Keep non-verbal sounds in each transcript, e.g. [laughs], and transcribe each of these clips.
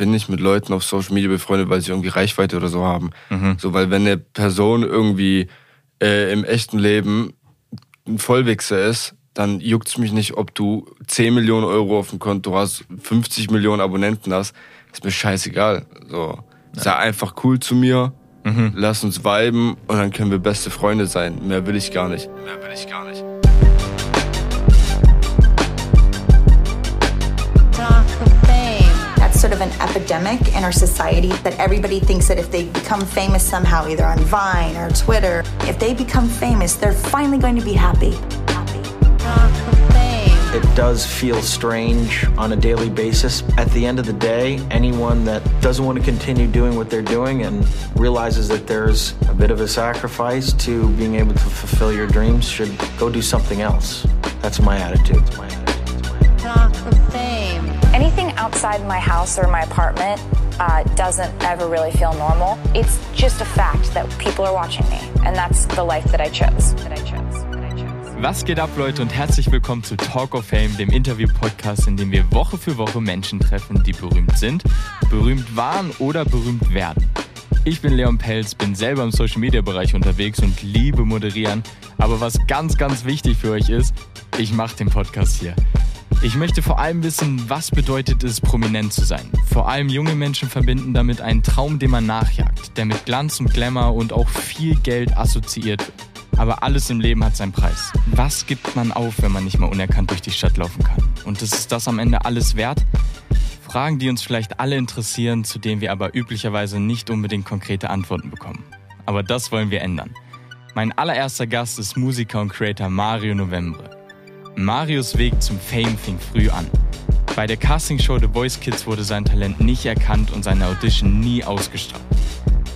bin nicht mit Leuten auf Social Media befreundet, weil sie irgendwie Reichweite oder so haben. Mhm. So, weil wenn eine Person irgendwie äh, im echten Leben ein Vollwichser ist, dann juckt es mich nicht, ob du 10 Millionen Euro auf dem Konto hast, 50 Millionen Abonnenten hast. Ist mir scheißegal. So, ja. sei einfach cool zu mir, mhm. lass uns viben und dann können wir beste Freunde sein. Mehr will ich gar nicht. Mehr will ich gar nicht. Sort of an epidemic in our society that everybody thinks that if they become famous somehow, either on Vine or Twitter, if they become famous, they're finally going to be happy. It does feel strange on a daily basis. At the end of the day, anyone that doesn't want to continue doing what they're doing and realizes that there's a bit of a sacrifice to being able to fulfill your dreams should go do something else. That's my attitude. That's my attitude. Talk of fame. Anything outside my house or my apartment uh, doesn't ever really feel normal. It's just a fact that people are watching me, and that's the life that I chose. That I chose. Was geht ab, Leute, und herzlich willkommen zu Talk of Fame, dem Interview-Podcast, in dem wir Woche für Woche Menschen treffen, die berühmt sind, berühmt waren oder berühmt werden. Ich bin Leon Pelz, bin selber im Social-Media-Bereich unterwegs und liebe moderieren. Aber was ganz, ganz wichtig für euch ist, ich mache den Podcast hier. Ich möchte vor allem wissen, was bedeutet es, prominent zu sein. Vor allem junge Menschen verbinden damit einen Traum, den man nachjagt, der mit Glanz und Glamour und auch viel Geld assoziiert wird. Aber alles im Leben hat seinen Preis. Was gibt man auf, wenn man nicht mal unerkannt durch die Stadt laufen kann? Und ist das am Ende alles wert? Fragen, die uns vielleicht alle interessieren, zu denen wir aber üblicherweise nicht unbedingt konkrete Antworten bekommen. Aber das wollen wir ändern. Mein allererster Gast ist Musiker und Creator Mario Novembre. Marios Weg zum Fame fing früh an. Bei der Castingshow The Voice Kids wurde sein Talent nicht erkannt und seine Audition nie ausgestrahlt.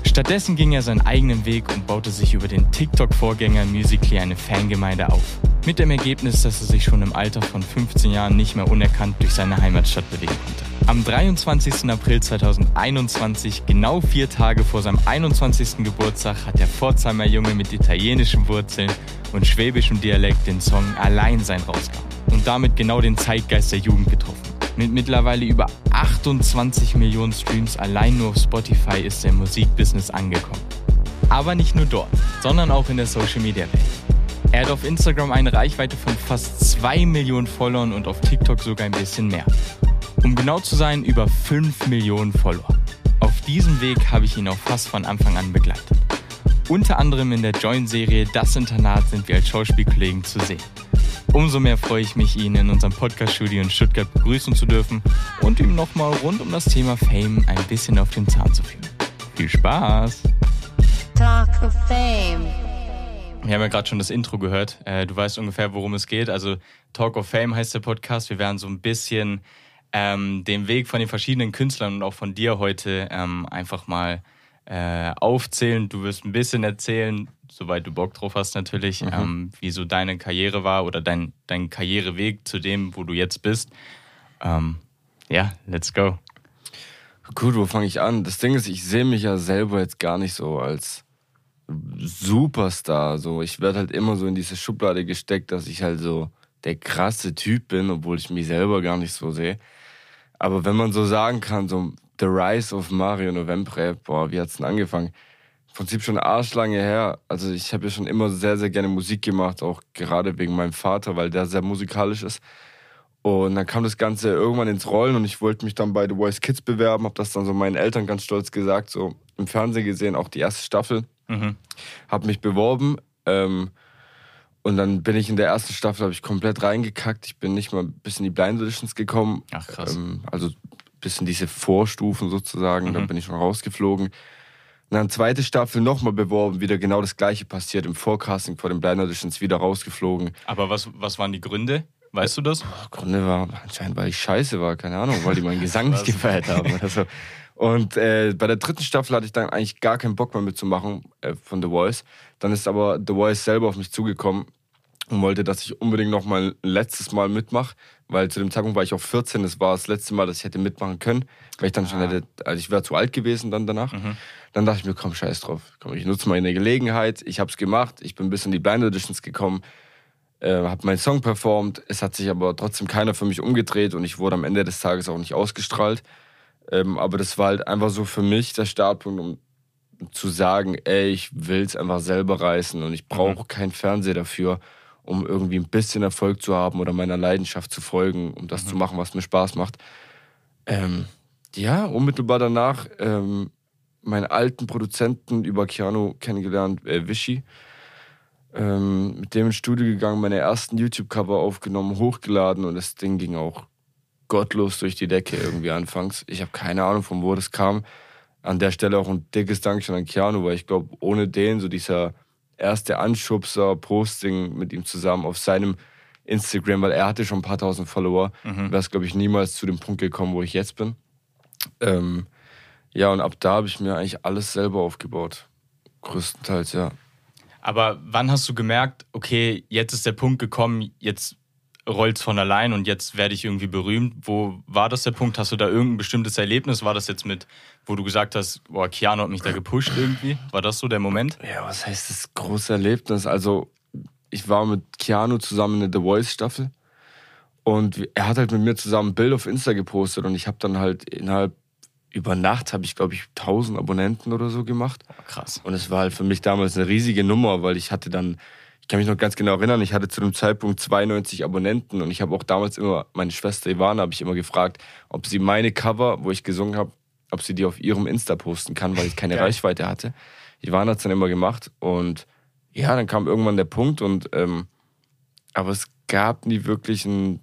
Stattdessen ging er seinen eigenen Weg und baute sich über den TikTok-Vorgänger Musically eine Fangemeinde auf. Mit dem Ergebnis, dass er sich schon im Alter von 15 Jahren nicht mehr unerkannt durch seine Heimatstadt bewegen konnte. Am 23. April 2021, genau vier Tage vor seinem 21. Geburtstag, hat der Pforzheimer Junge mit italienischen Wurzeln und schwäbischem Dialekt den Song Allein sein rausgehauen und damit genau den Zeitgeist der Jugend getroffen. Mit mittlerweile über 28 Millionen Streams allein nur auf Spotify ist er im Musikbusiness angekommen. Aber nicht nur dort, sondern auch in der Social Media Welt. Er hat auf Instagram eine Reichweite von fast 2 Millionen Followern und auf TikTok sogar ein bisschen mehr. Um genau zu sein, über 5 Millionen Follower. Auf diesem Weg habe ich ihn auch fast von Anfang an begleitet. Unter anderem in der Join-Serie Das Internat sind wir als Schauspielkollegen zu sehen. Umso mehr freue ich mich, ihn in unserem Podcast-Studio in Stuttgart begrüßen zu dürfen und ihm nochmal rund um das Thema Fame ein bisschen auf den Zahn zu führen. Viel Spaß! Talk of Fame. Wir haben ja gerade schon das Intro gehört. Äh, du weißt ungefähr, worum es geht. Also Talk of Fame heißt der Podcast. Wir werden so ein bisschen ähm, den Weg von den verschiedenen Künstlern und auch von dir heute ähm, einfach mal äh, aufzählen. Du wirst ein bisschen erzählen, soweit du Bock drauf hast natürlich, mhm. ähm, wie so deine Karriere war oder dein, dein Karriereweg zu dem, wo du jetzt bist. Ähm, ja, let's go. Gut, wo fange ich an? Das Ding ist, ich sehe mich ja selber jetzt gar nicht so als Superstar. So, ich werde halt immer so in diese Schublade gesteckt, dass ich halt so der krasse Typ bin, obwohl ich mich selber gar nicht so sehe. Aber wenn man so sagen kann, so The Rise of Mario Novembre, boah, wie hat's denn angefangen? Im Prinzip schon arschlange her. Also ich habe ja schon immer sehr, sehr gerne Musik gemacht, auch gerade wegen meinem Vater, weil der sehr musikalisch ist. Und dann kam das Ganze irgendwann ins Rollen und ich wollte mich dann bei The Voice Kids bewerben, habe das dann so meinen Eltern ganz stolz gesagt, so im Fernsehen gesehen, auch die erste Staffel. Mhm. Habe mich beworben. Ähm, und dann bin ich in der ersten Staffel, habe ich komplett reingekackt. Ich bin nicht mal bis in die Blind Auditions gekommen. Ach krass. Ähm, also bis in diese Vorstufen sozusagen. Mhm. Dann bin ich schon rausgeflogen. Und dann zweite Staffel nochmal beworben, wieder genau das gleiche passiert. Im Forecasting vor den Blind Auditions wieder rausgeflogen. Aber was, was waren die Gründe? Weißt du das? Oh, Gründe war anscheinend, weil ich scheiße war, keine Ahnung, weil die meinen Gesang nicht [laughs] gefeiert haben oder so. Und äh, bei der dritten Staffel hatte ich dann eigentlich gar keinen Bock mehr mitzumachen äh, von The Voice. Dann ist aber The Voice selber auf mich zugekommen und wollte, dass ich unbedingt noch mal ein letztes Mal mitmache, weil zu dem Zeitpunkt war ich auch 14, das war das letzte Mal, dass ich hätte mitmachen können, weil ich dann ah. schon hätte, also ich wäre zu alt gewesen dann danach. Mhm. Dann dachte ich mir, komm, scheiß drauf, komm, ich nutze mal eine Gelegenheit, ich habe es gemacht, ich bin bis in die Blind Editions gekommen, äh, habe meinen Song performt, es hat sich aber trotzdem keiner für mich umgedreht und ich wurde am Ende des Tages auch nicht ausgestrahlt. Ähm, aber das war halt einfach so für mich der Startpunkt, um zu sagen, ey, ich will es einfach selber reißen und ich brauche mhm. keinen Fernseher dafür, um irgendwie ein bisschen Erfolg zu haben oder meiner Leidenschaft zu folgen, um das mhm. zu machen, was mir Spaß macht. Ähm, ja, unmittelbar danach ähm, meinen alten Produzenten über Keanu kennengelernt, äh, Vichy. Ähm, mit dem ins Studio gegangen, meine ersten YouTube-Cover aufgenommen, hochgeladen und das Ding ging auch gottlos durch die Decke irgendwie anfangs. Ich habe keine Ahnung, von wo das kam. An der Stelle auch ein dickes Dankeschön an Keanu, weil ich glaube, ohne den, so dieser erste Anschubser, Posting mit ihm zusammen auf seinem Instagram, weil er hatte schon ein paar tausend Follower, mhm. wäre es, glaube ich, niemals zu dem Punkt gekommen, wo ich jetzt bin. Ähm, ja, und ab da habe ich mir eigentlich alles selber aufgebaut. Größtenteils, ja. Aber wann hast du gemerkt, okay, jetzt ist der Punkt gekommen, jetzt rollt es von allein und jetzt werde ich irgendwie berühmt? Wo war das der Punkt? Hast du da irgendein bestimmtes Erlebnis? War das jetzt mit, wo du gesagt hast, boah, Keanu hat mich da gepusht irgendwie? War das so der Moment? Ja, was heißt das große Erlebnis? Also, ich war mit Keanu zusammen in der The Voice Staffel und er hat halt mit mir zusammen ein Bild auf Insta gepostet und ich habe dann halt innerhalb über Nacht habe ich, glaube ich, 1000 Abonnenten oder so gemacht. Krass. Und es war halt für mich damals eine riesige Nummer, weil ich hatte dann, ich kann mich noch ganz genau erinnern, ich hatte zu dem Zeitpunkt 92 Abonnenten und ich habe auch damals immer, meine Schwester Ivana habe ich immer gefragt, ob sie meine Cover, wo ich gesungen habe, ob sie die auf ihrem Insta posten kann, weil ich keine Reichweite hatte. Ivana hat es dann immer gemacht und ja, dann kam irgendwann der Punkt und ähm, aber es gab nie wirklich einen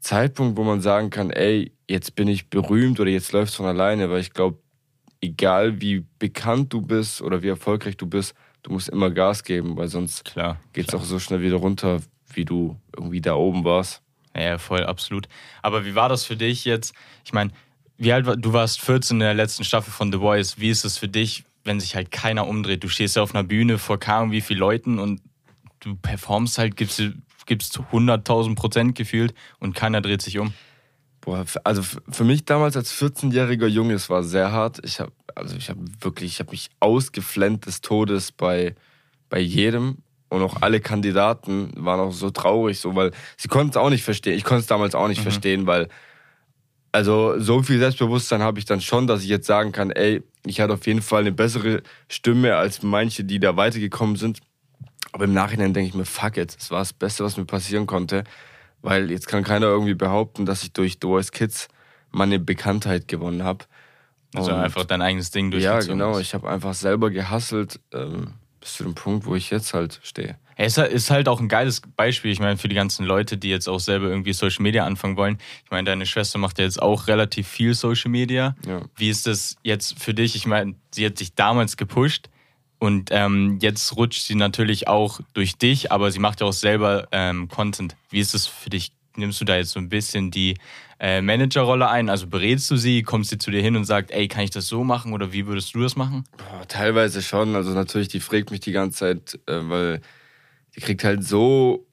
Zeitpunkt, wo man sagen kann, ey, jetzt bin ich berühmt oder jetzt läuft es von alleine, weil ich glaube, egal wie bekannt du bist oder wie erfolgreich du bist, du musst immer Gas geben, weil sonst geht es auch so schnell wieder runter, wie du irgendwie da oben warst. Ja, voll, absolut. Aber wie war das für dich jetzt? Ich meine, wie alt war, du warst 14 in der letzten Staffel von The Voice. Wie ist es für dich, wenn sich halt keiner umdreht? Du stehst ja auf einer Bühne vor kaum wie vielen Leuten und du performst halt, gibst, gibst 100.000 Prozent gefühlt und keiner dreht sich um. Boah, also für mich damals als 14-jähriger Junge, es war sehr hart. Ich habe also ich habe wirklich, ich habe mich ausgeflennt des Todes bei, bei jedem und auch alle Kandidaten waren auch so traurig, so weil sie konnten es auch nicht verstehen. Ich konnte es damals auch nicht mhm. verstehen, weil also so viel Selbstbewusstsein habe ich dann schon, dass ich jetzt sagen kann, ey, ich hatte auf jeden Fall eine bessere Stimme als manche, die da weitergekommen sind. Aber im Nachhinein denke ich mir, fuck it, das war das Beste, was mir passieren konnte. Weil jetzt kann keiner irgendwie behaupten, dass ich durch Voice Kids meine Bekanntheit gewonnen habe. Also Und einfach dein eigenes Ding durchgezogen. Ja, genau. Ich habe einfach selber gehasselt ähm, bis zu dem Punkt, wo ich jetzt halt stehe. Es ist halt auch ein geiles Beispiel, ich meine, für die ganzen Leute, die jetzt auch selber irgendwie Social Media anfangen wollen. Ich meine, deine Schwester macht ja jetzt auch relativ viel Social Media. Ja. Wie ist das jetzt für dich? Ich meine, sie hat sich damals gepusht und ähm, jetzt rutscht sie natürlich auch durch dich, aber sie macht ja auch selber ähm, Content. Wie ist es für dich? Nimmst du da jetzt so ein bisschen die äh, Managerrolle ein? Also berätst du sie, kommst sie zu dir hin und sagt, ey, kann ich das so machen oder wie würdest du das machen? Boah, teilweise schon. Also natürlich, die fragt mich die ganze Zeit, äh, weil die kriegt halt so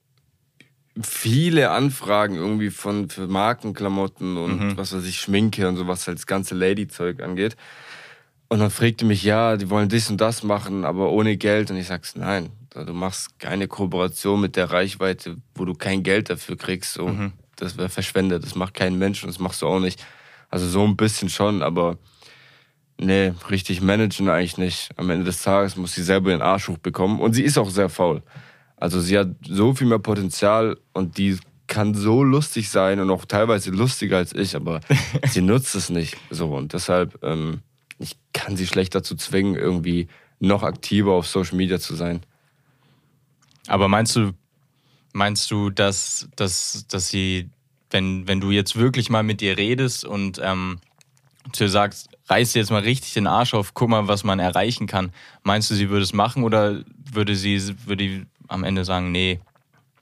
viele Anfragen irgendwie von für Markenklamotten und mhm. was weiß ich, Schminke und so, was halt das ganze Lady-Zeug angeht. Und dann fragte mich, ja, die wollen dies und das machen, aber ohne Geld. Und ich sag's, nein, du machst keine Kooperation mit der Reichweite, wo du kein Geld dafür kriegst. So. Mhm. Das wäre verschwendet. Das macht kein Mensch und das machst du auch nicht. Also so ein bisschen schon, aber nee, richtig managen eigentlich nicht. Am Ende des Tages muss sie selber den Arsch hochbekommen. Und sie ist auch sehr faul. Also sie hat so viel mehr Potenzial und die kann so lustig sein und auch teilweise lustiger als ich, aber [laughs] sie nutzt es nicht. So und deshalb ähm, ich kann sie schlecht dazu zwingen, irgendwie noch aktiver auf Social Media zu sein. Aber meinst du, meinst du, dass, dass, dass sie, wenn, wenn du jetzt wirklich mal mit ihr redest und ähm, zu ihr sagst, reiß dir jetzt mal richtig den Arsch auf, guck mal, was man erreichen kann, meinst du, sie würde es machen oder würde sie würde am Ende sagen, nee,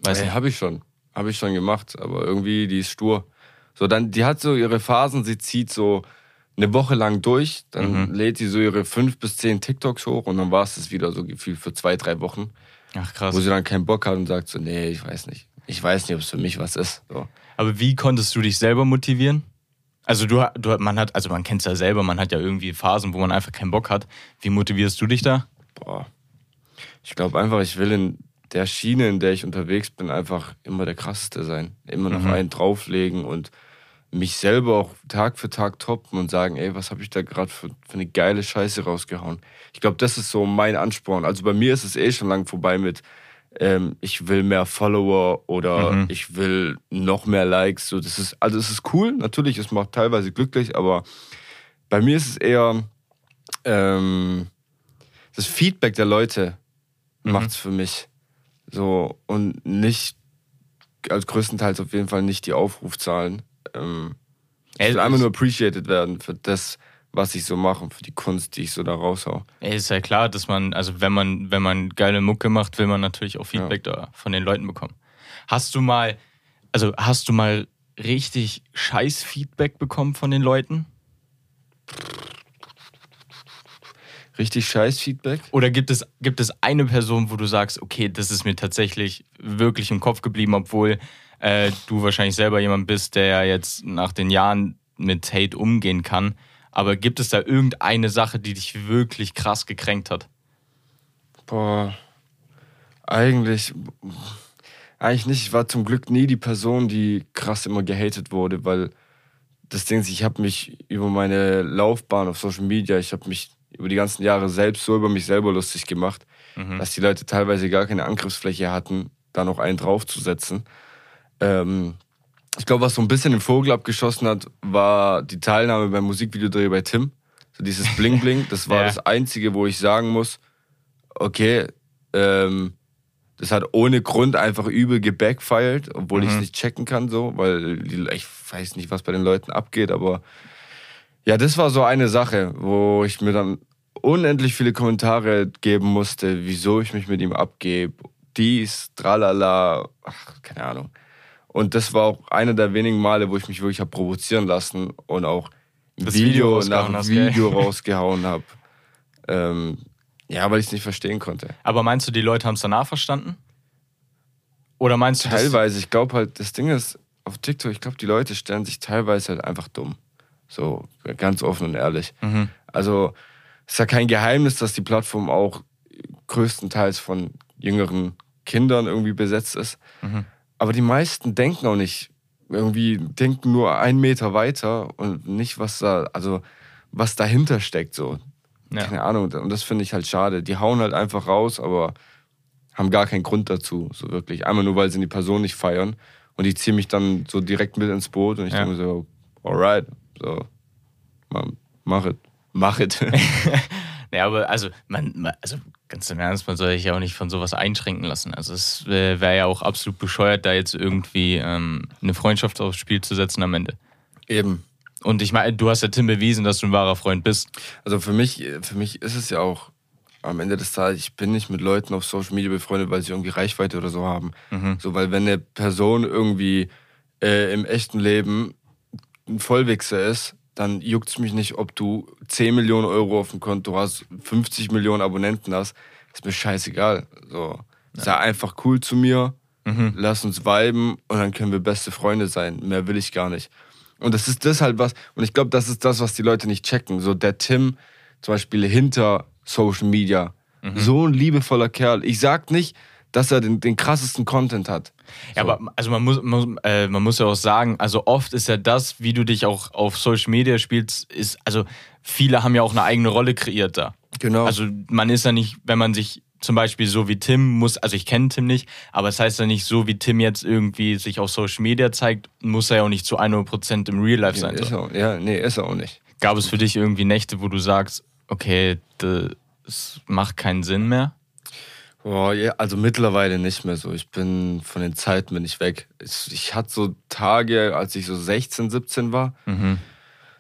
weiß hey, Habe ich schon, habe ich schon gemacht, aber irgendwie die ist stur. So dann, die hat so ihre Phasen, sie zieht so eine Woche lang durch, dann mhm. lädt sie so ihre fünf bis zehn TikToks hoch und dann war es das wieder so gefühlt für zwei, drei Wochen. Ach krass. Wo sie dann keinen Bock hat und sagt so, nee, ich weiß nicht. Ich weiß nicht, ob es für mich was ist. So. Aber wie konntest du dich selber motivieren? Also du, du man hat, also man kennt es ja selber, man hat ja irgendwie Phasen, wo man einfach keinen Bock hat. Wie motivierst du dich da? Boah. Ich glaube einfach, ich will in der Schiene, in der ich unterwegs bin, einfach immer der krasseste sein. Immer noch mhm. einen drauflegen und mich selber auch Tag für Tag toppen und sagen, ey, was habe ich da gerade für, für eine geile Scheiße rausgehauen. Ich glaube, das ist so mein Ansporn. Also bei mir ist es eh schon lang vorbei mit, ähm, ich will mehr Follower oder mhm. ich will noch mehr Likes. So, das ist, also es ist cool, natürlich, es macht teilweise glücklich, aber bei mir ist es eher ähm, das Feedback der Leute mhm. macht es für mich. So, und nicht, als größtenteils auf jeden Fall nicht die Aufrufzahlen. Ähm, ich will einfach nur appreciated werden für das, was ich so mache und für die Kunst, die ich so da raushau. Ey, ist ja klar, dass man, also wenn man, wenn man geile Mucke macht, will man natürlich auch Feedback ja. da von den Leuten bekommen. Hast du mal, also hast du mal richtig scheiß Feedback bekommen von den Leuten? Richtig scheiß Feedback? Oder gibt es, gibt es eine Person, wo du sagst, okay, das ist mir tatsächlich wirklich im Kopf geblieben, obwohl äh, du wahrscheinlich selber jemand bist, der ja jetzt nach den Jahren mit Hate umgehen kann. Aber gibt es da irgendeine Sache, die dich wirklich krass gekränkt hat? Boah, eigentlich, eigentlich nicht. Ich war zum Glück nie die Person, die krass immer gehatet wurde, weil das Ding ist, ich habe mich über meine Laufbahn auf Social Media, ich habe mich über die ganzen Jahre selbst so über mich selber lustig gemacht, mhm. dass die Leute teilweise gar keine Angriffsfläche hatten, da noch einen draufzusetzen. Ähm, ich glaube, was so ein bisschen den Vogel abgeschossen hat, war die Teilnahme beim Musikvideodreh bei Tim. So dieses Bling Bling, das war [laughs] ja. das Einzige, wo ich sagen muss, okay, ähm, das hat ohne Grund einfach übel gebackfired, obwohl mhm. ich es nicht checken kann, so, weil ich weiß nicht, was bei den Leuten abgeht, aber ja, das war so eine Sache, wo ich mir dann unendlich viele Kommentare geben musste, wieso ich mich mit ihm abgebe. Dies, tralala, ach, keine Ahnung. Und das war auch einer der wenigen Male, wo ich mich wirklich habe provozieren lassen und auch das Video, Video nach hast, Video [laughs] rausgehauen habe. Ähm, ja, weil ich es nicht verstehen konnte. Aber meinst du, die Leute haben es danach verstanden? Oder meinst du Teilweise. Ich glaube halt, das Ding ist, auf TikTok, ich glaube, die Leute stellen sich teilweise halt einfach dumm. So ganz offen und ehrlich. Mhm. Also es ist ja kein Geheimnis, dass die Plattform auch größtenteils von jüngeren Kindern irgendwie besetzt ist. Mhm. Aber die meisten denken auch nicht, irgendwie denken nur einen Meter weiter und nicht, was da, also was dahinter steckt. So. Ja. Keine Ahnung. Und das finde ich halt schade. Die hauen halt einfach raus, aber haben gar keinen Grund dazu, so wirklich. Einmal nur, weil sie die Person nicht feiern. Und die ziehen mich dann so direkt mit ins Boot und ich ja. denke mir so, alright, so, mach it. Mach it. [laughs] ja, aber also, man, also ganz im Ernst, man soll sich ja auch nicht von sowas einschränken lassen. Also es wäre ja auch absolut bescheuert, da jetzt irgendwie ähm, eine Freundschaft aufs Spiel zu setzen am Ende. Eben. Und ich meine, du hast ja Tim bewiesen, dass du ein wahrer Freund bist. Also für mich, für mich ist es ja auch am Ende des Tages, ich bin nicht mit Leuten auf Social Media befreundet, weil sie irgendwie Reichweite oder so haben. Mhm. So, weil wenn eine Person irgendwie äh, im echten Leben ein Vollwichser ist, dann juckt es mich nicht, ob du 10 Millionen Euro auf dem Konto hast, 50 Millionen Abonnenten hast. Ist mir scheißegal. So, ja. sei einfach cool zu mir, mhm. lass uns viben und dann können wir beste Freunde sein. Mehr will ich gar nicht. Und das ist das halt was, und ich glaube, das ist das, was die Leute nicht checken. So der Tim, zum Beispiel hinter Social Media, mhm. so ein liebevoller Kerl. Ich sag nicht, dass er den, den krassesten Content hat. Ja, aber also man muss, man, äh, man muss ja auch sagen, also oft ist ja das, wie du dich auch auf Social Media spielst, ist, also viele haben ja auch eine eigene Rolle kreiert da. Genau. Also man ist ja nicht, wenn man sich zum Beispiel so wie Tim muss, also ich kenne Tim nicht, aber es das heißt ja nicht so, wie Tim jetzt irgendwie sich auf Social Media zeigt, muss er ja auch nicht zu 100% im Real Life sein. Ja, ist auch, ja, nee, ist er auch nicht. Gab es für dich irgendwie Nächte, wo du sagst, okay, das macht keinen Sinn mehr? Boah, ja, also mittlerweile nicht mehr so. Ich bin von den Zeiten bin ich weg. Ich, ich hatte so Tage, als ich so 16, 17 war. Mhm.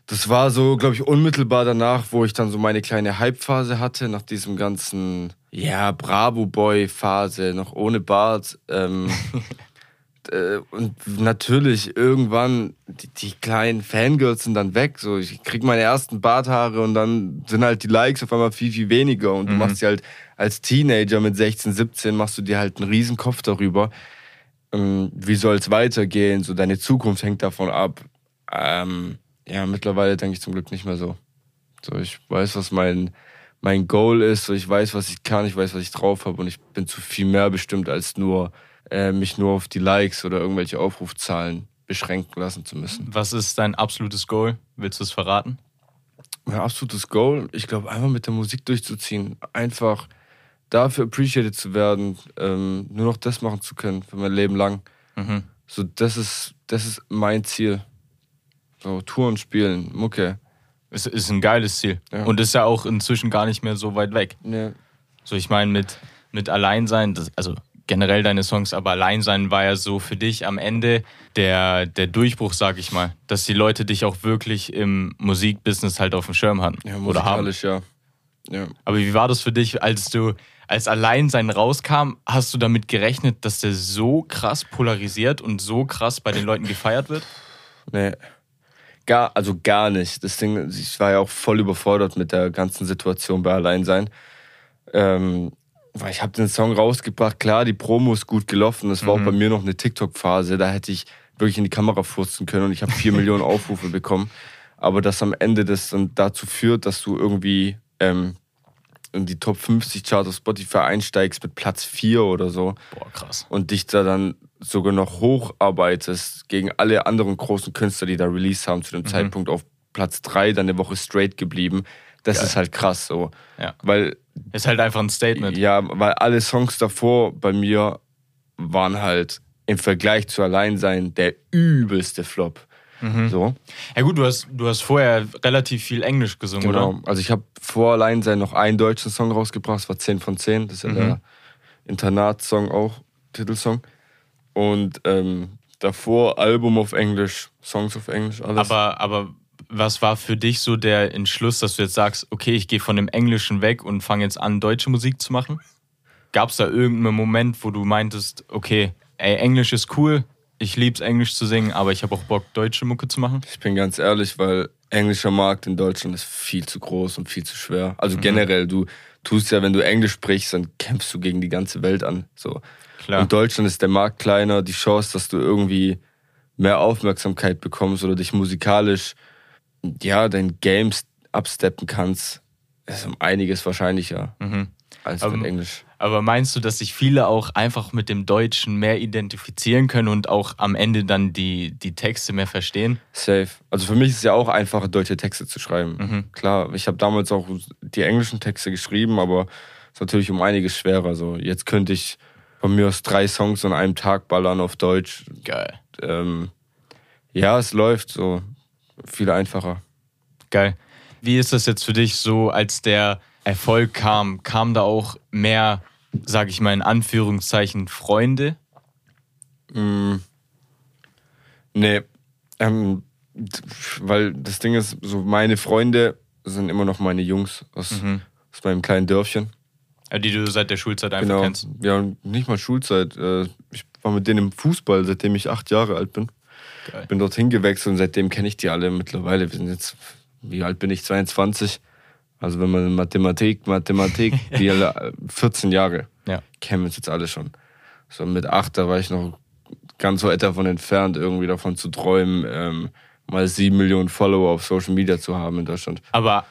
Das war so, glaube ich, unmittelbar danach, wo ich dann so meine kleine Hype-Phase hatte, nach diesem ganzen, ja, Bravo-Boy-Phase, noch ohne Bart. Ähm, [laughs] äh, und natürlich irgendwann, die, die, kleinen Fangirls sind dann weg. So, ich krieg meine ersten Barthaare und dann sind halt die Likes auf einmal viel, viel weniger. Und mhm. du machst sie halt als Teenager mit 16, 17 machst du dir halt einen riesen Kopf darüber. Ähm, wie soll es weitergehen? So deine Zukunft hängt davon ab. Ähm, ja, mittlerweile denke ich zum Glück nicht mehr so. So, ich weiß, was mein, mein Goal ist, so, ich weiß, was ich kann, ich weiß, was ich drauf habe und ich bin zu viel mehr bestimmt, als nur äh, mich nur auf die Likes oder irgendwelche Aufrufzahlen beschränken lassen zu müssen. Was ist dein absolutes Goal? Willst du es verraten? Mein absolutes Goal, ich glaube, einfach mit der Musik durchzuziehen. Einfach dafür appreciated zu werden, ähm, nur noch das machen zu können für mein Leben lang. Mhm. So, das ist, das ist mein Ziel. So, Touren spielen, Mucke. Es ist ein geiles Ziel. Ja. Und ist ja auch inzwischen gar nicht mehr so weit weg. Ja. So, ich meine, mit, mit Alleinsein, das, also generell deine Songs, aber Alleinsein war ja so für dich am Ende der, der Durchbruch, sag ich mal. Dass die Leute dich auch wirklich im Musikbusiness halt auf dem Schirm hatten. Ja, oder haben. ja. ja. Aber wie war das für dich, als du als Alleinsein rauskam? Hast du damit gerechnet, dass der so krass polarisiert und so krass bei den Leuten gefeiert wird? Nee. Gar, also gar nicht. Das Ding, ich war ja auch voll überfordert mit der ganzen Situation bei Alleinsein. Ähm, weil ich habe den Song rausgebracht, klar, die Promo ist gut gelaufen. Es war auch bei mir noch eine TikTok-Phase, da hätte ich wirklich in die Kamera furzen können und ich habe vier [laughs] Millionen Aufrufe bekommen. Aber dass am Ende das dann dazu führt, dass du irgendwie ähm, in die Top 50 Charts auf Spotify einsteigst mit Platz 4 oder so Boah, krass. und dich da dann sogar noch hocharbeitest gegen alle anderen großen Künstler, die da Release haben, zu dem Zeitpunkt auf Platz 3, dann eine Woche straight geblieben. Das Geil. ist halt krass so. Ja. Weil, Ist halt einfach ein Statement. ja, weil alle Songs davor bei mir waren halt im Vergleich zu Alleinsein der übelste Flop. So, Ja gut, du hast, du hast vorher relativ viel Englisch gesungen, genau. oder? Also ich habe vor Alleinsein noch einen deutschen Song rausgebracht, das war 10 von 10. Das ist ja der Internatssong auch, Titelsong. Und ähm, davor Album auf Englisch, Songs auf Englisch, alles. Aber, aber was war für dich so der Entschluss, dass du jetzt sagst, okay, ich gehe von dem Englischen weg und fange jetzt an, deutsche Musik zu machen? Gab es da irgendeinen Moment, wo du meintest, okay, ey, Englisch ist cool, ich lieb's Englisch zu singen, aber ich habe auch Bock, deutsche Mucke zu machen? Ich bin ganz ehrlich, weil englischer Markt in Deutschland ist viel zu groß und viel zu schwer. Also generell, du tust ja, wenn du Englisch sprichst, dann kämpfst du gegen die ganze Welt an. So. Klar. In Deutschland ist der Markt kleiner, die Chance, dass du irgendwie mehr Aufmerksamkeit bekommst oder dich musikalisch, ja, dein Games absteppen kannst, ist um einiges wahrscheinlicher als Aber- mit Englisch. Aber meinst du, dass sich viele auch einfach mit dem Deutschen mehr identifizieren können und auch am Ende dann die, die Texte mehr verstehen? Safe. Also für mich ist es ja auch einfacher, deutsche Texte zu schreiben. Klar, ich habe damals auch die englischen Texte geschrieben, aber es ist natürlich um einiges schwerer. So, jetzt könnte ich von mir aus drei Songs an einem Tag ballern auf Deutsch. Geil. Ähm, ja, es läuft so viel einfacher. Geil. Wie ist das jetzt für dich so, als der Erfolg kam? Kam da auch mehr, sag ich mal in Anführungszeichen, Freunde? Nee, ähm, weil das Ding ist, so meine Freunde sind immer noch meine Jungs aus, aus meinem kleinen Dörfchen. Äh, Die du seit der Schulzeit einfach Genau. kennst. Ja, nicht mal Schulzeit. Äh, Ich war mit denen im Fußball, seitdem ich acht Jahre alt bin. Geil. Bin dorthin gewechselt und seitdem kenne ich die alle mittlerweile. Wir sind jetzt, wie alt bin ich? 22. Also wenn man Mathematik, Mathematik, [laughs] die alle äh, 14 Jahre Ja. kennen wir uns jetzt alle schon. So mit acht, da war ich noch ganz weit davon entfernt, irgendwie davon zu träumen, ähm, mal sieben Millionen Follower auf Social Media zu haben in Deutschland. Aber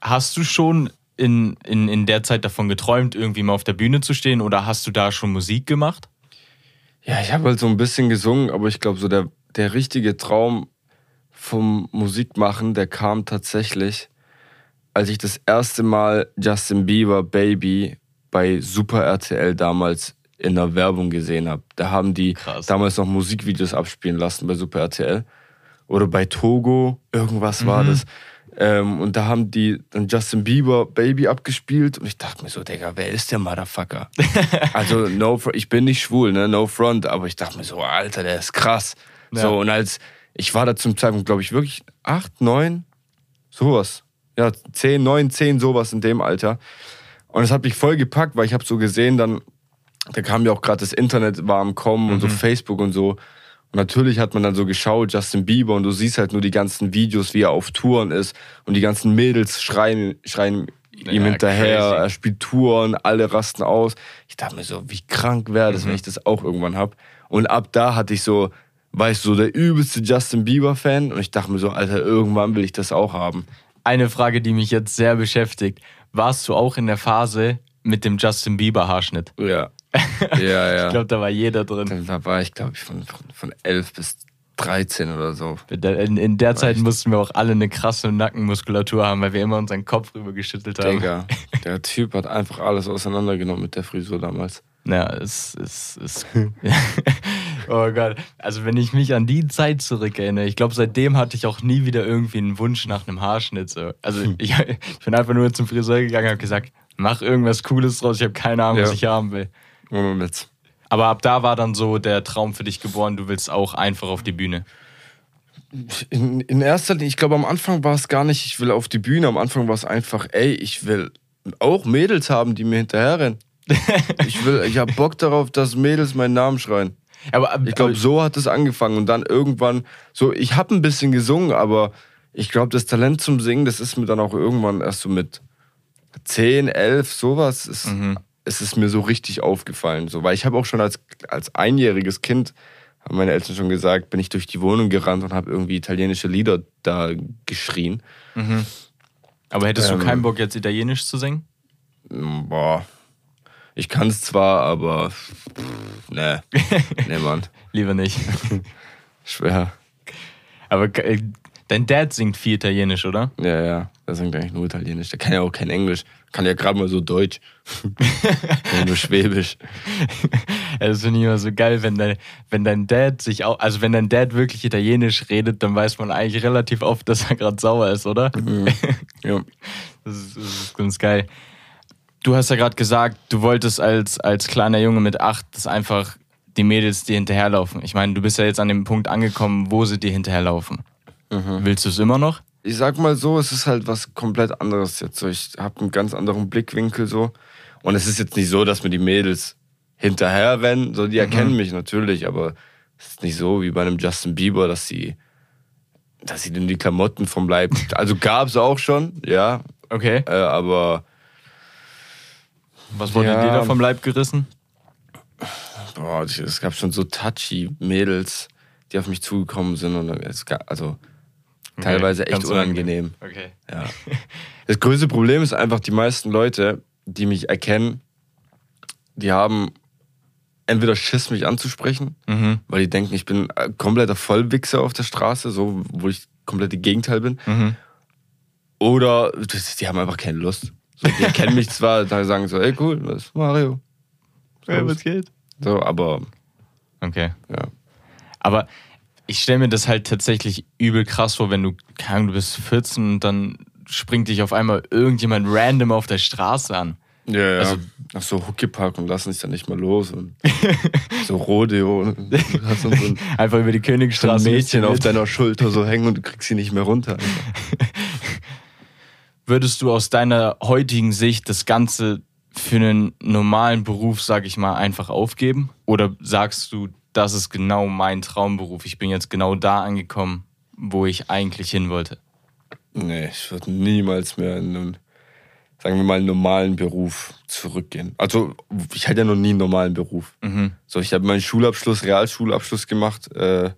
hast du schon in, in, in der Zeit davon geträumt, irgendwie mal auf der Bühne zu stehen oder hast du da schon Musik gemacht? Ja, ich habe halt so ein bisschen gesungen, aber ich glaube, so der, der richtige Traum vom Musikmachen, der kam tatsächlich, als ich das erste Mal Justin Bieber Baby bei Super RTL damals in der Werbung gesehen habe. Da haben die Krass. damals noch Musikvideos abspielen lassen bei Super RTL. Oder bei Togo, irgendwas war das. Ähm, und da haben die dann Justin Bieber Baby abgespielt und ich dachte mir so, Digga, wer ist der Motherfucker? [laughs] also, no, ich bin nicht schwul, ne, no front, aber ich dachte mir so, Alter, der ist krass. Ja. So, und als, ich war da zum Zeitpunkt, glaube ich, wirklich acht, neun, sowas. Ja, zehn, neun, zehn, sowas in dem Alter. Und das hat mich voll gepackt, weil ich habe so gesehen, dann, da kam ja auch gerade das Internet war am Kommen und so Facebook und so. Und natürlich hat man dann so geschaut, Justin Bieber, und du siehst halt nur die ganzen Videos, wie er auf Touren ist. Und die ganzen Mädels schreien, schreien ihm Ja, hinterher, crazy. er spielt Touren, alle rasten aus. Ich dachte mir so, wie krank wäre das, wenn ich das auch irgendwann hab. Und ab da hatte ich so, weißt du, so der übelste Justin Bieber-Fan. Und ich dachte mir so, Alter, irgendwann will ich das auch haben. Eine Frage, die mich jetzt sehr beschäftigt. Warst du auch in der Phase mit dem Justin Bieber Haarschnitt? Ja. [laughs] ja, ja. Ich glaube, da war jeder drin. Dann war- ich, glaube ich, von, von, von 11 bis 13 oder so. In, in der Zeit Echt? mussten wir auch alle eine krasse Nackenmuskulatur haben, weil wir immer unseren Kopf rüber geschüttelt haben. Digga, [laughs] der Typ hat einfach alles auseinandergenommen mit der Frisur damals. Ja, es ist. [laughs] [laughs] Oh Gott. Also, wenn ich mich an die Zeit zurückerinnere, ich glaube, seitdem hatte ich auch nie wieder irgendwie einen Wunsch nach einem Haarschnitt. Also, hm. ich, ich bin einfach nur zum Friseur gegangen und habe gesagt, mach irgendwas Cooles draus, ich habe keine Ahnung, ja. was ich haben will. Moment. Aber ab da war dann so der Traum für dich geboren, du willst auch einfach auf die Bühne. In, in erster Linie, ich glaube, am Anfang war es gar nicht, ich will auf die Bühne. Am Anfang war es einfach, ey, ich will auch Mädels haben, die mir hinterherrennen. Ich will, ich habe Bock darauf, dass Mädels meinen Namen schreien. Aber, aber ich glaube, so hat es angefangen und dann irgendwann so. Ich habe ein bisschen gesungen, aber ich glaube, das Talent zum Singen, das ist mir dann auch irgendwann erst so mit 10, 11, sowas. Ist, mhm es ist mir so richtig aufgefallen. So, weil ich habe auch schon als, als einjähriges Kind, haben meine Eltern schon gesagt, bin ich durch die Wohnung gerannt und habe irgendwie italienische Lieder da geschrien. Mhm. Aber hättest ähm, du keinen Bock, jetzt Italienisch zu singen? Boah. Ich kann es zwar, aber ne, ne, [laughs] Mann. Lieber nicht. [laughs] Schwer. Aber äh, dein Dad singt viel Italienisch, oder? Ja, ja. Der singt eigentlich nur Italienisch. Der kann ja auch kein Englisch. Kann ja gerade mal so Deutsch. [laughs] nur Schwäbisch. das finde ich immer so geil, wenn dein, wenn dein Dad sich auch, also wenn dein Dad wirklich Italienisch redet, dann weiß man eigentlich relativ oft, dass er gerade sauer ist, oder? Mhm. Ja. Das ist, das ist ganz geil. Du hast ja gerade gesagt, du wolltest als, als kleiner Junge mit acht, dass einfach die Mädels dir hinterherlaufen. Ich meine, du bist ja jetzt an dem Punkt angekommen, wo sie dir hinterherlaufen. Mhm. Willst du es immer noch? ich sag mal so, es ist halt was komplett anderes jetzt. So, ich habe einen ganz anderen Blickwinkel so. Und es ist jetzt nicht so, dass mir die Mädels hinterher rennen. So, die mhm. erkennen mich natürlich, aber es ist nicht so wie bei einem Justin Bieber, dass sie, dass sie denn die Klamotten vom Leib. [laughs] Also gab's auch schon, ja. Okay. Äh, aber. Was wurde ja, dir da vom Leib gerissen? Boah, es gab schon so touchy Mädels, die auf mich zugekommen sind und es gab, also Okay, Teilweise echt unangenehm. Okay. Ja. Das größte Problem ist einfach, die meisten Leute, die mich erkennen, die haben entweder Schiss, mich anzusprechen, mhm. weil die denken, ich bin ein kompletter Vollwichser auf der Straße, so, wo ich komplett das Gegenteil bin. Mhm. Oder die haben einfach keine Lust. So, die erkennen mich zwar, da sagen so, ey cool, was ist Mario? So, ja, was geht? So, aber. Okay. Ja. Aber ich stelle mir das halt tatsächlich übel krass vor, wenn du, keine Ahnung, du bist 14 und dann springt dich auf einmal irgendjemand random auf der Straße an. Ja, ja. Also, Nach so Huckepark und lassen sich dann nicht mal los. Und [laughs] so Rodeo. Und so ein, Einfach über die Königstraße. So ein Mädchen auf deiner Schulter so hängen und du kriegst sie nicht mehr runter. [laughs] Würdest du aus deiner heutigen Sicht das Ganze für einen normalen Beruf, sag ich mal, einfach aufgeben? Oder sagst du, das ist genau mein Traumberuf. Ich bin jetzt genau da angekommen, wo ich eigentlich hin wollte. Nee, ich würde niemals mehr in einen, sagen wir mal, normalen Beruf zurückgehen. Also, ich hatte ja noch nie einen normalen Beruf. Mhm. So, ich habe meinen Schulabschluss, Realschulabschluss gemacht, äh,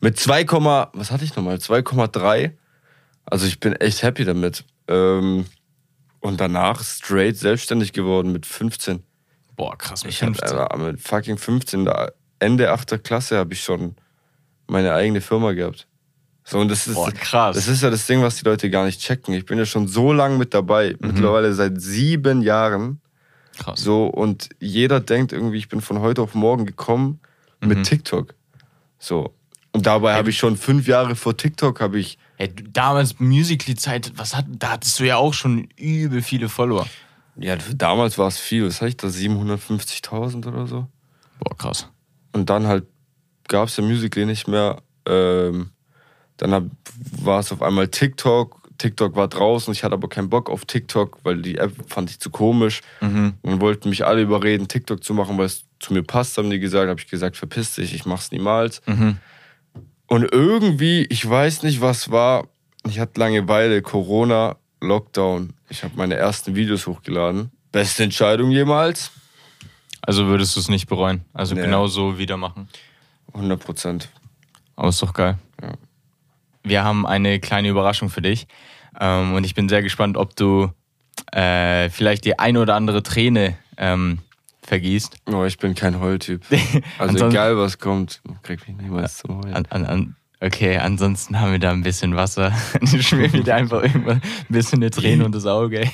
mit 2, was hatte ich nochmal? 2,3. Also, ich bin echt happy damit. Ähm, und danach straight selbstständig geworden mit 15. Boah, krass, mit ich 15. Hab, mit fucking 15 da Ende 8. Klasse habe ich schon meine eigene Firma gehabt. So, und das ist, Boah, krass. das ist ja das Ding, was die Leute gar nicht checken. Ich bin ja schon so lange mit dabei, mhm. mittlerweile seit sieben Jahren. Krass. So, und jeder denkt irgendwie, ich bin von heute auf morgen gekommen mit mhm. TikTok. So. Und dabei habe ich schon fünf Jahre vor TikTok habe ich. Hey, damals Musically-Zeit, was hat, da hattest du ja auch schon übel viele Follower. Ja, damals war es viel. Was hatte ich da? 750.000 oder so? Boah, krass. Und dann halt gab es ja Musical.ly nicht mehr. Ähm, dann war es auf einmal TikTok. TikTok war draußen. Ich hatte aber keinen Bock auf TikTok, weil die App fand ich zu komisch. Mhm. Und wollten mich alle überreden, TikTok zu machen, weil es zu mir passt, haben die gesagt. Habe ich gesagt, verpiss dich, ich mach's niemals. Mhm. Und irgendwie, ich weiß nicht, was war. Ich hatte Langeweile, Corona, Lockdown. Ich habe meine ersten Videos hochgeladen. Beste Entscheidung jemals. Also würdest du es nicht bereuen? Also nee. genau so wieder machen? 100 Prozent. Aber ist doch geil. Ja. Wir haben eine kleine Überraschung für dich. Ähm, und ich bin sehr gespannt, ob du äh, vielleicht die eine oder andere Träne ähm, vergießt. Oh, ich bin kein Heultyp. [laughs] Also egal was kommt, krieg mich niemals zum Heulen. An, an, an, okay, ansonsten haben wir da ein bisschen Wasser. Dann schmier mir da einfach irgendwann ein bisschen eine Träne unter das Auge. ey.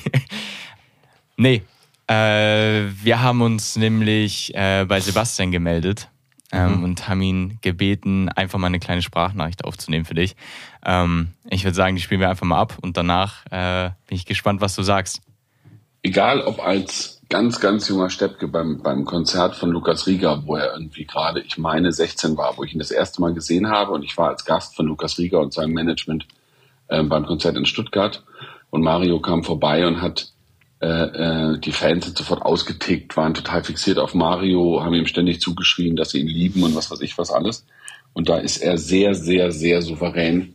[laughs] nee, äh, wir haben uns nämlich äh, bei Sebastian gemeldet ähm, und haben ihn gebeten, einfach mal eine kleine Sprachnachricht aufzunehmen für dich. Ähm, ich würde sagen, die spielen wir einfach mal ab und danach äh, bin ich gespannt, was du sagst. egal ob als ganz, ganz junger Steppke beim, beim Konzert von Lukas Rieger, wo er irgendwie gerade, ich meine, 16 war, wo ich ihn das erste Mal gesehen habe und ich war als Gast von Lukas Rieger und seinem Management ähm, beim Konzert in Stuttgart und Mario kam vorbei und hat äh, äh, die Fans sind sofort ausgetickt, waren total fixiert auf Mario, haben ihm ständig zugeschrien, dass sie ihn lieben und was weiß ich was alles. Und da ist er sehr, sehr, sehr souverän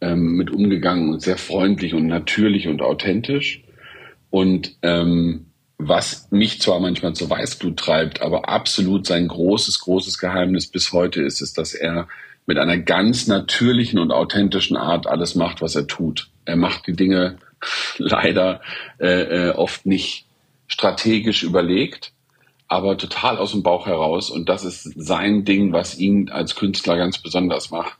ähm, mit umgegangen und sehr freundlich und natürlich und authentisch. Und ähm, was mich zwar manchmal zur Weißglut treibt, aber absolut sein großes, großes Geheimnis bis heute ist, ist, dass er mit einer ganz natürlichen und authentischen Art alles macht, was er tut. Er macht die Dinge [laughs] leider äh, äh, oft nicht strategisch überlegt, aber total aus dem Bauch heraus. Und das ist sein Ding, was ihn als Künstler ganz besonders macht.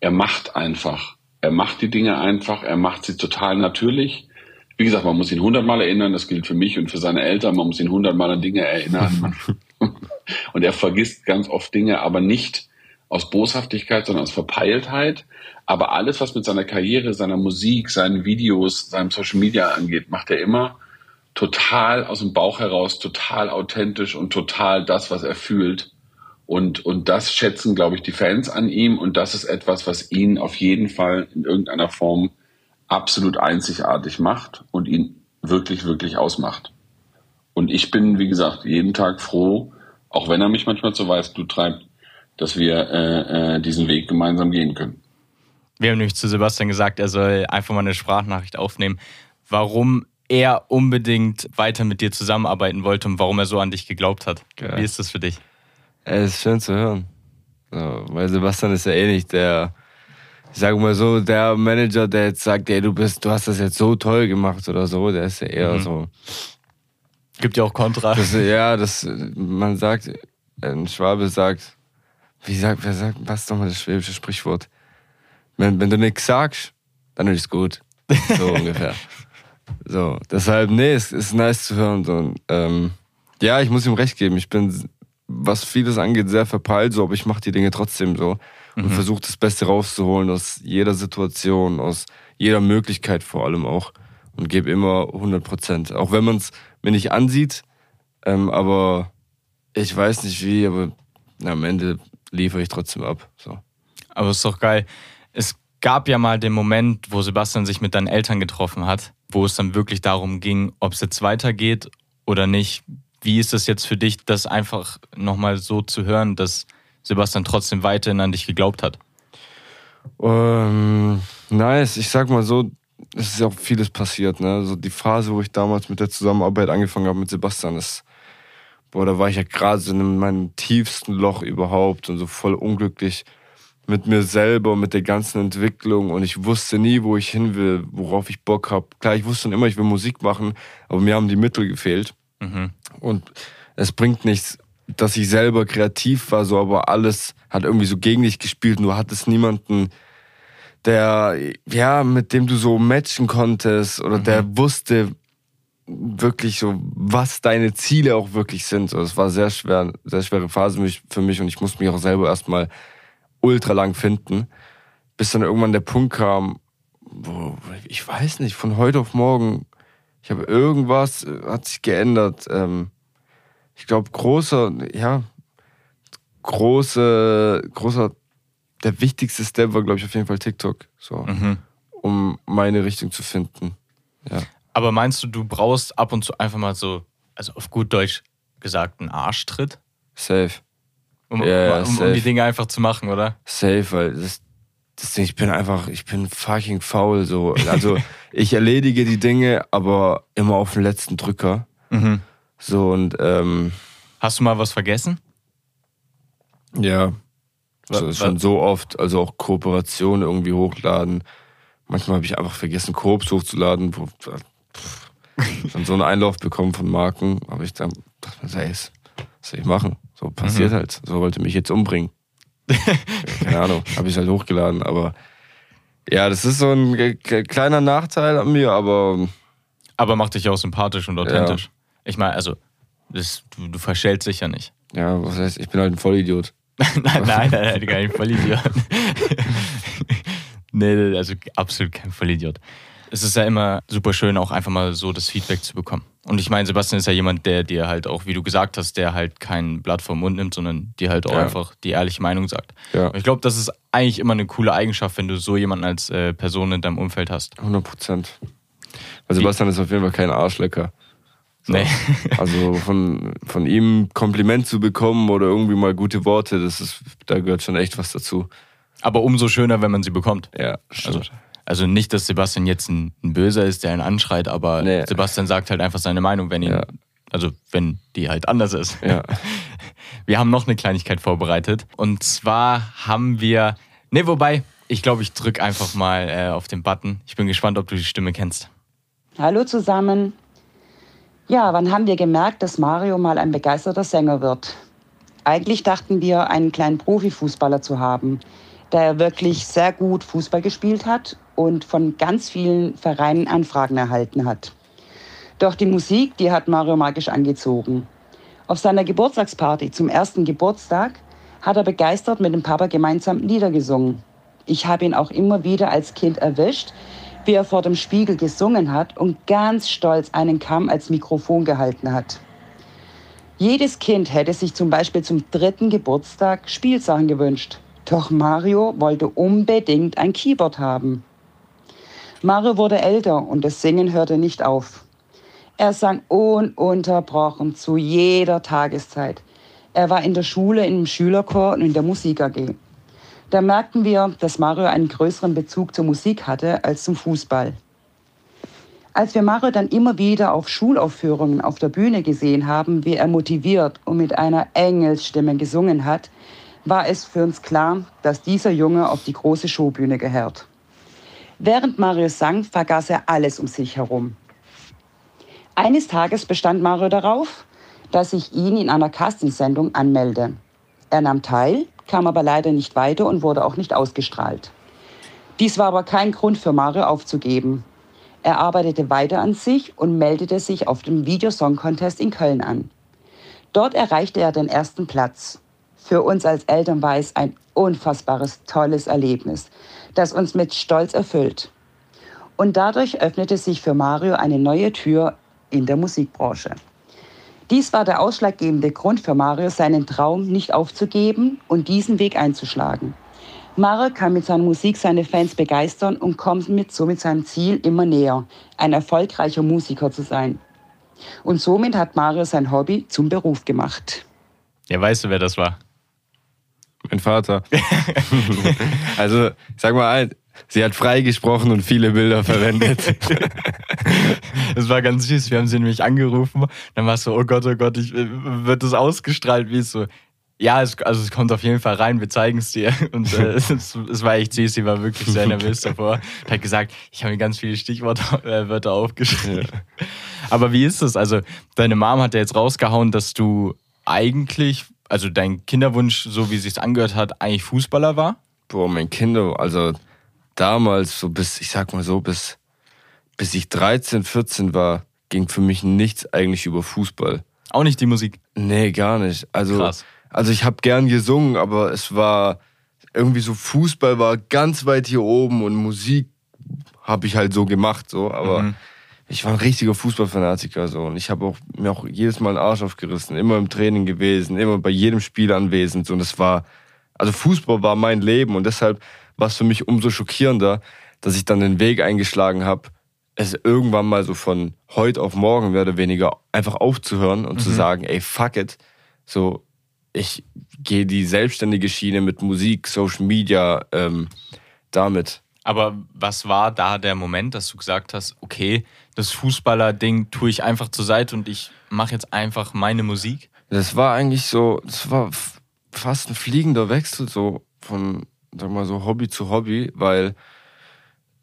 Er macht einfach. Er macht die Dinge einfach. Er macht sie total natürlich. Wie gesagt, man muss ihn hundertmal erinnern. Das gilt für mich und für seine Eltern. Man muss ihn hundertmal an Dinge erinnern. [laughs] und er vergisst ganz oft Dinge, aber nicht aus Boshaftigkeit, sondern aus Verpeiltheit. Aber alles, was mit seiner Karriere, seiner Musik, seinen Videos, seinem Social Media angeht, macht er immer total aus dem Bauch heraus, total authentisch und total das, was er fühlt. Und, und das schätzen, glaube ich, die Fans an ihm. Und das ist etwas, was ihn auf jeden Fall in irgendeiner Form absolut einzigartig macht und ihn wirklich, wirklich ausmacht. Und ich bin, wie gesagt, jeden Tag froh, auch wenn er mich manchmal zu Weißblut treibt, dass wir äh, äh, diesen Weg gemeinsam gehen können. Wir haben nämlich zu Sebastian gesagt, er soll einfach mal eine Sprachnachricht aufnehmen, warum er unbedingt weiter mit dir zusammenarbeiten wollte und warum er so an dich geglaubt hat. Geil. Wie ist das für dich? Es ist schön zu hören. So, weil Sebastian ist ja eh nicht der, ich sage mal so, der Manager, der jetzt sagt, ey, du bist, du hast das jetzt so toll gemacht oder so, der ist ja eher so. Gibt ja auch Kontra. Das, ja, das, man sagt, ein Schwabe sagt, wie sagt, wer sagt, was ist nochmal das schwäbische Sprichwort? Wenn, wenn du nichts sagst, dann ist es gut. So [laughs] ungefähr. So, deshalb, nee, es ist nice zu hören. So, ähm, ja, ich muss ihm recht geben. Ich bin, was vieles angeht, sehr verpeilt, so, aber ich mache die Dinge trotzdem so und versuche das Beste rauszuholen aus jeder Situation, aus jeder Möglichkeit vor allem auch und gebe immer 100 Prozent. Auch wenn man es mir nicht ansieht, ähm, aber ich weiß nicht wie, aber na, am Ende liefere ich trotzdem ab. So. Aber ist doch geil. Es gab ja mal den Moment, wo Sebastian sich mit deinen Eltern getroffen hat, wo es dann wirklich darum ging, ob es jetzt weitergeht oder nicht. Wie ist es jetzt für dich, das einfach nochmal so zu hören, dass Sebastian trotzdem weiterhin an dich geglaubt hat? Ähm, nice, ich sag mal so, es ist ja auch vieles passiert. Ne? Also die Phase, wo ich damals mit der Zusammenarbeit angefangen habe mit Sebastian, ist, boah, da war ich ja gerade so in meinem tiefsten Loch überhaupt und so voll unglücklich mit mir selber, mit der ganzen Entwicklung und ich wusste nie, wo ich hin will, worauf ich Bock habe. Klar, ich wusste schon immer, ich will Musik machen, aber mir haben die Mittel gefehlt. Und es bringt nichts, dass ich selber kreativ war, so, aber alles hat irgendwie so gegen dich gespielt und du hattest niemanden, der, ja, mit dem du so matchen konntest oder der wusste wirklich so, was deine Ziele auch wirklich sind. So, das war sehr schwer, sehr schwere Phase für mich- für mich und ich musste mich auch selber erstmal ultra lang finden, bis dann irgendwann der Punkt kam, wo, ich weiß nicht, von heute auf morgen, ich habe irgendwas, äh, hat sich geändert. Ähm, ich glaube, großer, ja, große, großer, der wichtigste Step war, glaube ich, auf jeden Fall TikTok, so, um meine Richtung zu finden. Ja. Aber meinst du, du brauchst ab und zu einfach mal so, also auf gut Deutsch gesagt, einen Arschtritt? Safe. Um, ja, um, um safe. die Dinge einfach zu machen, oder? Safe, weil das Ding, ich bin einfach, ich bin fucking faul, so. Also, [laughs] ich erledige die Dinge, aber immer auf den letzten Drücker. So, und, ähm, Hast du mal was vergessen? Ja. Wa- So, ist wa- schon so oft, also auch Kooperation irgendwie hochladen. Manchmal habe ich einfach vergessen, Koops hochzuladen, wo pff, schon so einen Einlauf bekommen von Marken, aber ich dann dachte mir, ey, was soll ich machen? So passiert Mhm. halt. So wollte mich jetzt umbringen. [laughs] Keine Ahnung, habe ich halt hochgeladen, aber ja, das ist so ein kleiner Nachteil an mir, aber Aber macht dich auch sympathisch und authentisch. Ich meine, also, das, du, du verstellst dich ja nicht. ja, was heißt, ich bin halt ein Vollidiot. [laughs] nein, nein, nein, nein, kein Vollidiot. [laughs] nee, also absolut kein Vollidiot. Es ist ja immer super schön, auch einfach mal so das Feedback zu bekommen. Und ich meine, Sebastian ist ja jemand, der dir halt auch, wie du gesagt hast, der halt kein Blatt vom Mund nimmt, sondern dir halt auch Ja. einfach die ehrliche Meinung sagt. Ja. Und ich glaube, das ist eigentlich immer eine coole Eigenschaft, wenn du so jemanden als äh, Person in deinem Umfeld hast. 100 Prozent. Also Sebastian ist auf jeden Fall kein Arschlecker. So. Nee. [laughs] Also von, von ihm Kompliment zu bekommen oder irgendwie mal gute Worte, das ist, da gehört schon echt was dazu. Aber umso schöner, wenn man sie bekommt. Ja, Also, stimmt. also nicht, dass Sebastian jetzt ein, ein Böser ist, der ihn anschreit, aber Nee. Sebastian sagt halt einfach seine Meinung, wenn ihn, Ja. also wenn die halt anders ist. Ja. [laughs] Wir haben noch eine Kleinigkeit vorbereitet. Und zwar haben wir. Ne, wobei, ich glaube, ich drücke einfach mal äh, auf den Button. Ich bin gespannt, ob du die Stimme kennst. Hallo zusammen. Ja, wann haben wir gemerkt, dass Mario mal ein begeisterter Sänger wird? Eigentlich dachten wir, einen kleinen Profifußballer zu haben, da er wirklich sehr gut Fußball gespielt hat und von ganz vielen Vereinen Anfragen erhalten hat. Doch die Musik, die hat Mario magisch angezogen. Auf seiner Geburtstagsparty zum ersten Geburtstag hat er begeistert mit dem Papa gemeinsam Lieder gesungen. Ich habe ihn auch immer wieder als Kind erwischt, wie er vor dem Spiegel gesungen hat und ganz stolz einen Kamm als Mikrofon gehalten hat. Jedes Kind hätte sich zum Beispiel zum dritten Geburtstag Spielsachen gewünscht. Doch Mario wollte unbedingt ein Keyboard haben. Mario wurde älter und das Singen hörte nicht auf. Er sang ununterbrochen zu jeder Tageszeit. Er war in der Schule, im Schülerchor und in der Musik AG. Da merkten wir, dass Mario einen größeren Bezug zur Musik hatte als zum Fußball. Als wir Mario dann immer wieder auf Schulaufführungen auf der Bühne gesehen haben, wie er motiviert und mit einer Engelsstimme gesungen hat, war es für uns klar, dass dieser Junge auf die große Showbühne gehört. Während Mario sang, vergaß er alles um sich herum. Eines Tages bestand Mario darauf, dass ich ihn in einer Castingsendung anmelde. Er nahm teil, kam aber leider nicht weiter und wurde auch nicht ausgestrahlt. Dies war aber kein Grund für Mario aufzugeben. Er arbeitete weiter an sich und meldete sich auf dem Video Song Contest in Köln an. Dort erreichte er den ersten Platz. Für uns als Eltern war es ein unfassbares, tolles Erlebnis, das uns mit Stolz erfüllt. Und dadurch öffnete sich für Mario eine neue Tür in der Musikbranche. Dies war der ausschlaggebende Grund für Mario, seinen Traum nicht aufzugeben und diesen Weg einzuschlagen. Mario kann mit seiner Musik seine Fans begeistern und kommt mit somit seinem Ziel immer näher, ein erfolgreicher Musiker zu sein. Und somit hat Mario sein Hobby zum Beruf gemacht. Ja, weißt du, wer das war? Mein Vater. [laughs] also, sag mal, sie hat freigesprochen und viele Bilder verwendet. [laughs] Das war ganz süß. Wir haben sie nämlich angerufen. Dann war es so, oh Gott, oh Gott, ich, äh, wird das ausgestrahlt? Wie es so, ja, es, also es kommt auf jeden Fall rein, wir zeigen es dir. [laughs] Und äh, es, es war echt süß, sie war wirklich sehr nervös davor. Und hat gesagt, ich habe mir ganz viele Stichwörter äh, aufgeschrieben. Aber wie ist es? Also, deine Mom hat ja jetzt rausgehauen, dass du eigentlich, also dein Kinderwunsch, so wie es sich angehört hat, eigentlich Fußballer war. Boah, mein Kinder, also damals, so bis, ich sag mal so, bis, bis ich 13, 14 war, ging für mich nichts eigentlich über Fußball. Auch nicht die Musik. Nee, gar nicht. Also, Krass. also ich habe gern gesungen, aber es war irgendwie so, Fußball war ganz weit hier oben und Musik habe ich halt so gemacht, so, aber Mhm. Ich war ein richtiger Fußballfanatiker so. Und ich habe auch mir auch jedes Mal einen Arsch aufgerissen, immer im Training gewesen, immer bei jedem Spiel anwesend. So, und das war also Fußball war mein Leben. Und deshalb war es für mich umso schockierender, dass ich dann den Weg eingeschlagen habe, es irgendwann mal so von heute auf morgen mehr oder weniger einfach aufzuhören und zu sagen, ey, fuck it, so ich gehe die selbstständige Schiene mit Musik, Social Media, ähm, damit. Aber was war da der Moment, dass du gesagt hast, okay, das Fußballer-Ding tue ich einfach zur Seite und ich mache jetzt einfach meine Musik? Das war eigentlich so, das war fast ein fliegender Wechsel so von, sag mal so Hobby zu Hobby, weil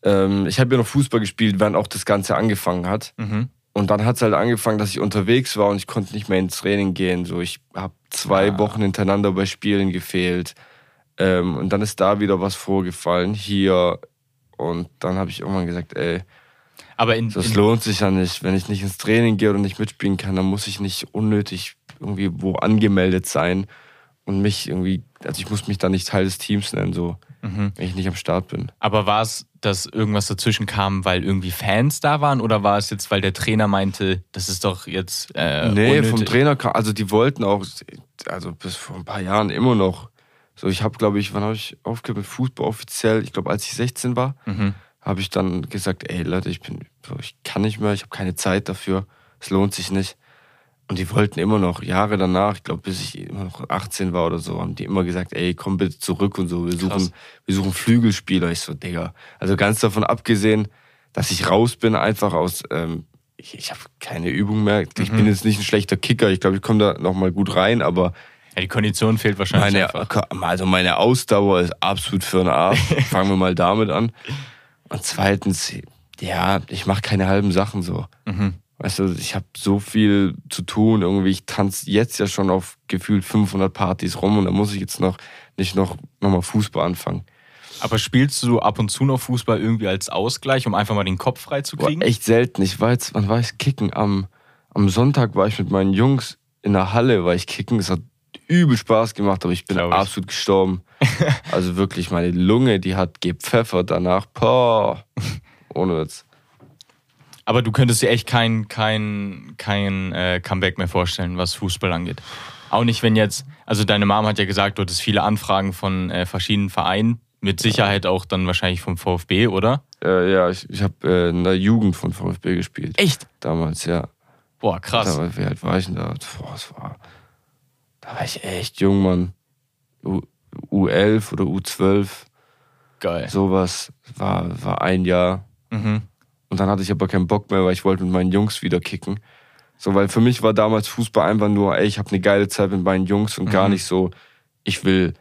ähm, ich habe ja noch Fußball gespielt, während auch das Ganze angefangen hat. Mhm. und dann hat es halt angefangen, dass ich unterwegs war und ich konnte nicht mehr ins Training gehen. So, ich habe zwei Ah. Wochen hintereinander bei Spielen gefehlt. Ähm, und dann ist da wieder was vorgefallen hier. Und dann habe ich irgendwann gesagt, ey, Aber in, das in, lohnt sich ja nicht. Wenn ich nicht ins Training gehe oder nicht mitspielen kann, dann muss ich nicht unnötig irgendwie wo angemeldet sein und mich irgendwie, also ich muss mich da nicht Teil des Teams nennen, so, Mhm. wenn ich nicht am Start bin. aber war es, dass irgendwas dazwischen kam, weil irgendwie Fans da waren oder war es jetzt, weil der Trainer meinte, das ist doch jetzt äh, nee, unnötig? vom Trainer kam, also die wollten auch, also bis vor ein paar Jahren immer noch. So, ich habe, glaube ich, wann habe ich aufgehört mit Fußball offiziell? Ich glaube, als ich 16 war, Mhm. Habe ich dann gesagt, ey Leute, ich bin, ich kann nicht mehr, ich habe keine Zeit dafür, es lohnt sich nicht. Und die wollten immer noch, Jahre danach, ich glaube, bis ich immer noch 18 war oder so, haben die immer gesagt, ey, komm bitte zurück und so, wir suchen, Krass. wir suchen Flügelspieler. Ich so, Digga. Also ganz davon abgesehen, dass ich raus bin, einfach aus, ähm, ich, ich habe keine Übung mehr. Ich Mhm. bin jetzt nicht ein schlechter Kicker, ich glaube, ich komme da nochmal gut rein, aber Ja, die Kondition fehlt wahrscheinlich meine, einfach. also meine Ausdauer ist absolut für den Arsch. [laughs] Fangen wir mal damit an. Und zweitens, ja, ich mache keine halben Sachen so. Mhm. Weißt du, ich habe so viel zu tun. Irgendwie, ich tanze jetzt ja schon auf gefühlt 500 Partys rum und da muss ich jetzt noch nicht noch, noch mal Fußball anfangen. Aber spielst du ab und zu noch Fußball irgendwie als Ausgleich, um einfach mal den Kopf frei zu Boah, kriegen? echt selten. Ich war jetzt, wann war ich kicken? Am, am Sonntag war ich mit meinen Jungs in der Halle, war ich kicken. Es hat übel Spaß gemacht, aber ich bin Glaub ich. absolut gestorben. [laughs] also wirklich, meine Lunge, die hat gepfeffert danach. Boah. Ohne Witz. Aber du könntest dir echt kein, kein, kein äh, Comeback mehr vorstellen, was Fußball angeht. Auch nicht, wenn jetzt, also deine Mom hat ja gesagt, du hattest viele Anfragen von äh, verschiedenen Vereinen, mit Sicherheit auch dann wahrscheinlich vom VfB, oder? Äh, ja, ich, ich habe äh, in der Jugend von VfB gespielt. Echt? Damals, ja. Boah, krass. Da, wie alt war ich denn da? Boah, das war, da war ich echt jung, Mann. U, U11 oder U12, Geil. sowas. War, war ein Jahr. Mhm. Und dann hatte ich aber keinen Bock mehr, weil ich wollte mit meinen Jungs wieder kicken. So, weil für mich war damals Fußball einfach nur, ey, ich habe eine geile Zeit mit meinen Jungs und gar nicht so, ich will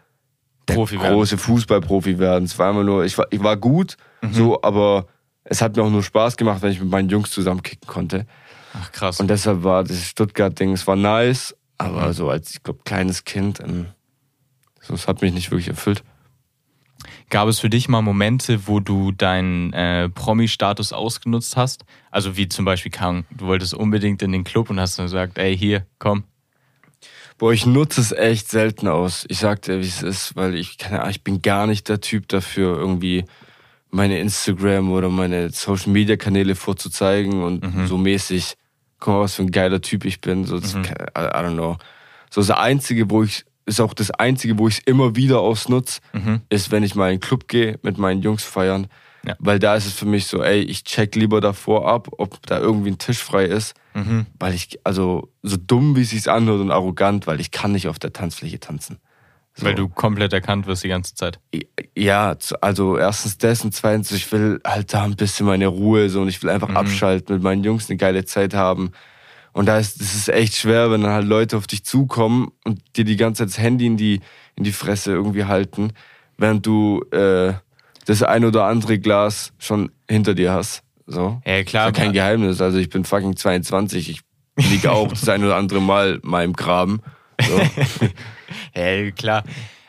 der Mhm. Profi werden. große Fußballprofi werden. Es war immer nur, ich war, ich war gut, Mhm. so, aber es hat mir auch nur Spaß gemacht, wenn ich mit meinen Jungs zusammen kicken konnte. Ach, krass. Und deshalb war das Stuttgart-Ding, es war nice, aber Mhm. so als, ich glaube, kleines Kind, ähm, so, es hat mich nicht wirklich erfüllt. Gab es für dich mal Momente, wo du deinen äh, Promi-Status ausgenutzt hast? Also wie zum Beispiel, Ahnung, du wolltest unbedingt in den Club und hast dann gesagt, ey, hier, komm. Boah, ich nutze es echt selten aus. Ich sag dir, wie es ist, weil ich keine Ahnung, ich bin gar nicht der Typ dafür, irgendwie meine Instagram oder meine Social Media Kanäle vorzuzeigen und so mäßig, guck mal, was für ein geiler Typ ich bin. So, das, I, I don't know. So das Einzige, wo ich, ist auch das Einzige, wo ich es immer wieder ausnutze, ist, wenn ich mal in den Club gehe, mit meinen Jungs feiern. Ja. Weil da ist es für mich so, ey, ich check lieber davor ab, ob da irgendwie ein Tisch frei ist. Weil ich, also so dumm wie es sich anhört und arrogant, weil ich kann nicht auf der Tanzfläche tanzen. So. Weil du komplett erkannt wirst die ganze Zeit. Ja, also erstens das und zweitens, ich will halt da ein bisschen meine Ruhe so und ich will einfach abschalten, mit meinen Jungs eine geile Zeit haben. Und da ist, das ist echt schwer, wenn dann halt Leute auf dich zukommen und dir die ganze Zeit das Handy in die, in die Fresse irgendwie halten, während du äh, das ein oder andere Glas schon hinter dir hast. So. Ja, klar. Ist ja kein Geheimnis. Also ich bin fucking 22. Ich liege auch [laughs] das ein oder andere Mal mal im Graben. So. [laughs] [laughs] Ja, klar.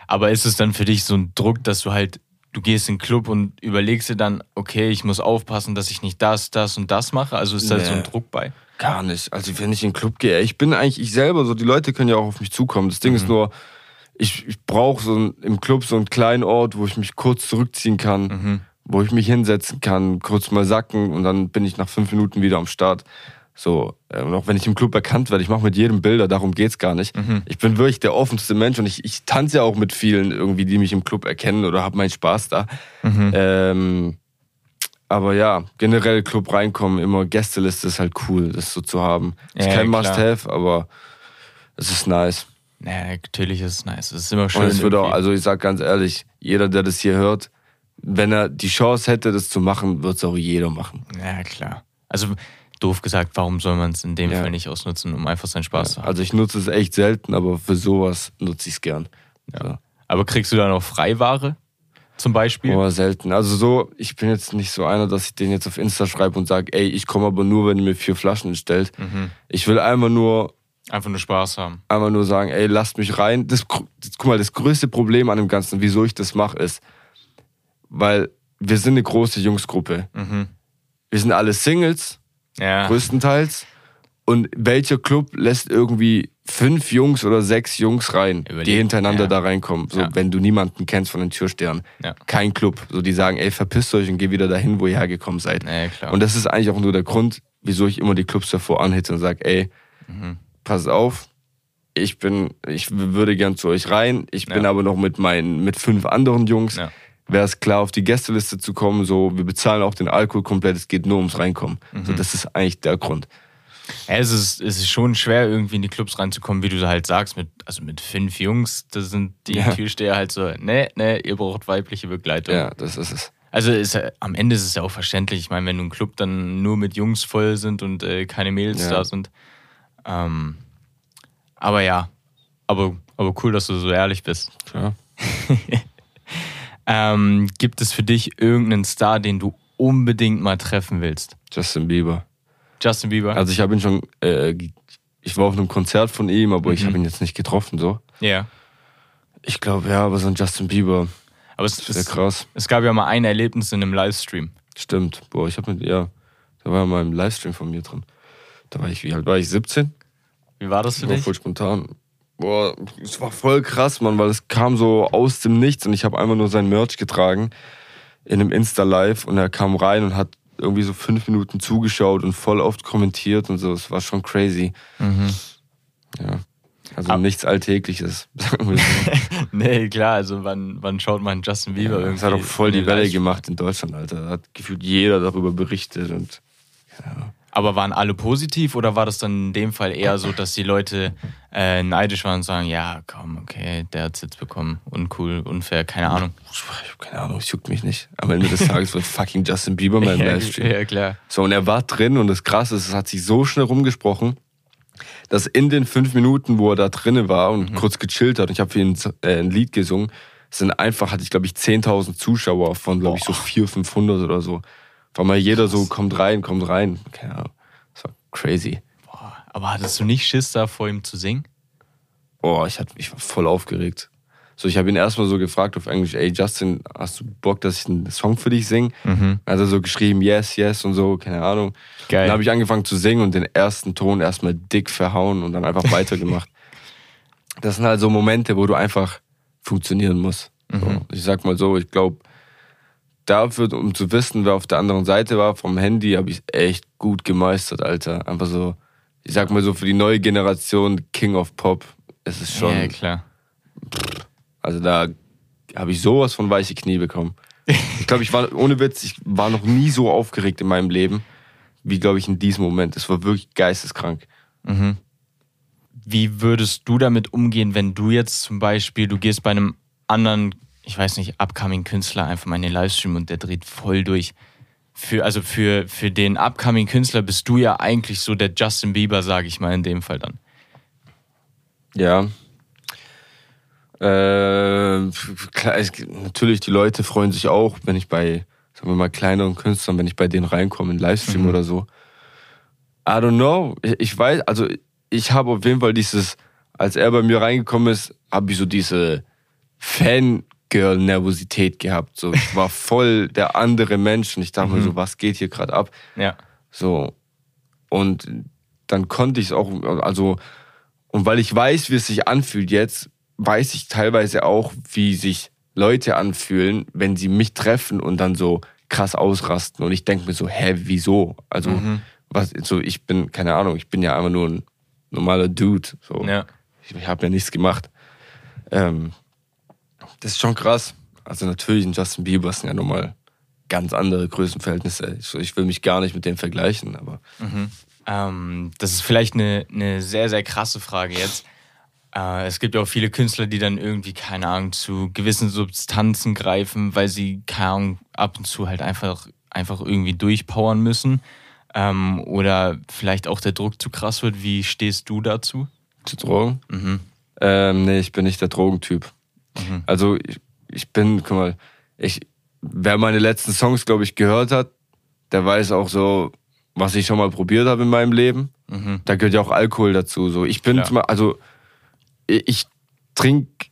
Aber ist es dann für dich so ein Druck, dass du halt, du gehst in den Club und überlegst dir dann, okay, ich muss aufpassen, dass ich nicht das, das und das mache? Also ist da Nee. so ein Druck bei? Gar nicht. Also wenn ich in den Club gehe, ich bin eigentlich ich selber so, die Leute können ja auch auf mich zukommen. Das Ding ist nur, ich, ich brauche so ein, im Club so einen kleinen Ort, wo ich mich kurz zurückziehen kann, wo ich mich hinsetzen kann, kurz mal sacken und dann bin ich nach fünf Minuten wieder am Start. So, äh, und auch wenn ich im Club erkannt werde, ich mache mit jedem Bilder, darum geht's gar nicht. Ich bin wirklich der offenste Mensch und ich, ich tanze ja auch mit vielen irgendwie, die mich im Club erkennen oder habe meinen Spaß da. Ähm, aber ja, generell Club reinkommen, immer Gästeliste ist halt cool, das so zu haben. Ist Ja, kein klar. Must-Have, aber es ist nice. Ja, natürlich ist es nice. Es ist immer schön. Und es wird auch, also ich sag ganz ehrlich, jeder, der das hier hört, wenn er die Chance hätte, das zu machen, wird es auch jeder machen. Ja, klar. Also doof gesagt, warum soll man es in dem Ja. Fall nicht ausnutzen, um einfach seinen Spaß zu haben? Also ich nutze es echt selten, aber für sowas nutze ich es gern. So. Aber kriegst du dann auch Freiware? Zum Beispiel? Boah, selten. Also so, ich bin jetzt nicht so einer, dass ich den jetzt auf Insta schreibe und sage, ey, ich komme aber nur, wenn ihr mir vier Flaschen stellt. Mhm. Ich will einfach nur, Einfach nur Spaß haben. einfach nur sagen, ey, lasst mich rein. Das, das, guck mal, das größte Problem an dem Ganzen, wieso ich das mache, ist, weil wir sind eine große Jungsgruppe. Mhm. Wir sind alle Singles, Ja. größtenteils. Und welcher Club lässt irgendwie fünf Jungs oder sechs Jungs rein, die Überlegen, hintereinander ja. da reinkommen? So, Ja. wenn du niemanden kennst von den Türstern. Ja. Kein Club. So, die sagen, ey, verpisst euch und geh wieder dahin, wo ihr hergekommen seid. Und das ist eigentlich auch nur der Grund, wieso ich immer die Clubs davor anhitte und sage, ey, Mhm. pass auf, ich bin, ich würde gern zu euch rein, ich bin aber noch mit meinen, mit fünf anderen Jungs. Wäre es klar, auf die Gästeliste zu kommen, so, wir bezahlen auch den Alkohol komplett, es geht nur ums Reinkommen. Mhm. So, das ist eigentlich der Grund. Ja, es, ist, es ist schon schwer, irgendwie in die Clubs reinzukommen, wie du halt sagst, mit, also mit fünf Jungs, da sind die Ja. Türsteher halt so, nee, nee, ihr braucht weibliche Begleitung. Ja, das ist es. Also ist, am Ende ist es ja auch verständlich. Ich meine, wenn du ein Club dann nur mit Jungs voll sind und äh, keine Mädels Ja. da sind. Ähm, aber ja, aber, aber cool, dass du so ehrlich bist. Klar. [laughs] Ähm, gibt es für dich irgendeinen Star, den du unbedingt mal treffen willst? Justin Bieber. Justin Bieber? Also ich habe ihn schon, äh, ich war auf einem Konzert von ihm, aber ich Mhm. habe ihn jetzt nicht getroffen, so. ja. Ich glaube, ja, aber so ein Justin Bieber, Aber es, es, krass. es gab ja mal ein Erlebnis in einem Livestream. Stimmt. Boah, ich habe mit, ja, da war mal im Livestream von mir drin. Da war ich, wie alt war ich? 17? Wie war das für War dich? voll spontan. Boah, es war voll krass, Mann, weil es kam so aus dem Nichts und ich habe einfach nur sein Merch getragen in einem Insta-Live und er kam rein und hat irgendwie so fünf Minuten zugeschaut und voll oft kommentiert und so. Es war schon crazy. Ja. Also Ab- nichts Alltägliches, [laughs] sagen wir so. [laughs] Nee, klar, also wann, wann schaut man Justin Bieber Ja, irgendwie? das hat auch voll die Welle gemacht in Deutschland, Alter. Da hat gefühlt jeder darüber berichtet und Aber waren alle positiv oder war das dann in dem Fall eher so, dass die Leute äh, neidisch waren und sagen, ja, komm, okay, der hat's jetzt bekommen, uncool, unfair, keine Ahnung. ich hab keine Ahnung, es juckt mich nicht. Am Ende des Tages wird fucking Justin Bieber mein [laughs] ja, Livestream. ja, klar. So, und er war drin und das Krasse ist, es hat sich so schnell rumgesprochen, dass in den fünf Minuten, wo er da drinnen war und kurz gechillt hat, und ich habe für ihn äh, ein Lied gesungen, sind einfach, hatte ich glaube ich 10.000 Zuschauer von, glaube ich, so 400, 500 oder so. War mal jeder so, kommt rein, kommt rein. Keine Ahnung. Das war crazy. Boah, aber hattest du nicht Schiss da vor ihm zu singen? Oh, ich, hatte, ich war voll aufgeregt. So, ich habe ihn erstmal so gefragt auf Englisch, ey Justin, hast du Bock, dass ich einen Song für dich singe? Mhm. Dann hat er so geschrieben, yes, yes und so, keine Ahnung. Geil. Dann habe ich angefangen zu singen und den ersten Ton erstmal dick verhauen und dann einfach [laughs] weitergemacht. Das sind halt so Momente, wo du einfach funktionieren musst. So, ich sag mal so, ich glaube, dafür, um zu wissen, wer auf der anderen Seite war vom Handy, habe ich echt gut gemeistert, Alter. Einfach so, ich sag mal so, für die neue Generation King of Pop ist es schon. Ja, klar. Also da habe ich sowas von weiche Knie bekommen. Ich glaube, ich war, ohne Witz, ich war noch nie so aufgeregt in meinem Leben, wie, glaube ich, in diesem Moment. Es war wirklich geisteskrank. Wie würdest du damit umgehen, wenn du jetzt zum Beispiel, du gehst bei einem anderen, ich weiß nicht, upcoming Künstler einfach mal in den Livestream und der dreht voll durch. Für, also für, für den upcoming Künstler bist du ja eigentlich so der Justin Bieber, sage ich mal in dem Fall dann. Ja. Äh, klar, es, natürlich, die Leute freuen sich auch, wenn ich bei, sagen wir mal, kleineren Künstlern, wenn ich bei denen reinkomme, in Livestream oder so. I don't know. Ich, ich weiß, also ich habe auf jeden Fall dieses, als er bei mir reingekommen ist, habe ich so diese Fangirl-Nervosität gehabt. So, ich war voll der andere Mensch und ich dachte mir so, was geht hier gerade ab? Ja. So. Und dann konnte ich es auch, also, und weil ich weiß, wie es sich anfühlt jetzt, weiß ich teilweise auch, wie sich Leute anfühlen, wenn sie mich treffen und dann so krass ausrasten. Und ich denke mir so, hä, wieso? Also, was, so, ich bin, keine Ahnung, ich bin ja einfach nur ein normaler Dude. So. Ja. Ich, ich habe ja nichts gemacht. Ähm, das ist schon krass. Also natürlich, ein Justin Bieber sind ja nochmal ganz andere Größenverhältnisse. Ich, will mich gar nicht mit denen vergleichen, aber Ähm, das ist vielleicht eine, eine sehr, sehr krasse Frage jetzt. Äh, es gibt ja auch viele Künstler, die dann irgendwie, keine Ahnung, zu gewissen Substanzen greifen, weil sie, keine Ahnung, ab und zu halt einfach, einfach irgendwie durchpowern müssen. Ähm, oder vielleicht auch der Druck zu krass wird. Wie stehst du dazu? zu Drogen? Ähm, nee, ich bin nicht der Drogentyp. Also ich, ich bin, guck mal, ich, wer meine letzten Songs, glaube ich, gehört hat, der weiß auch so, was ich schon mal probiert habe in meinem Leben. Mhm. Da gehört ja auch Alkohol dazu. So, ich bin zum Beispiel- also ich, ich trinke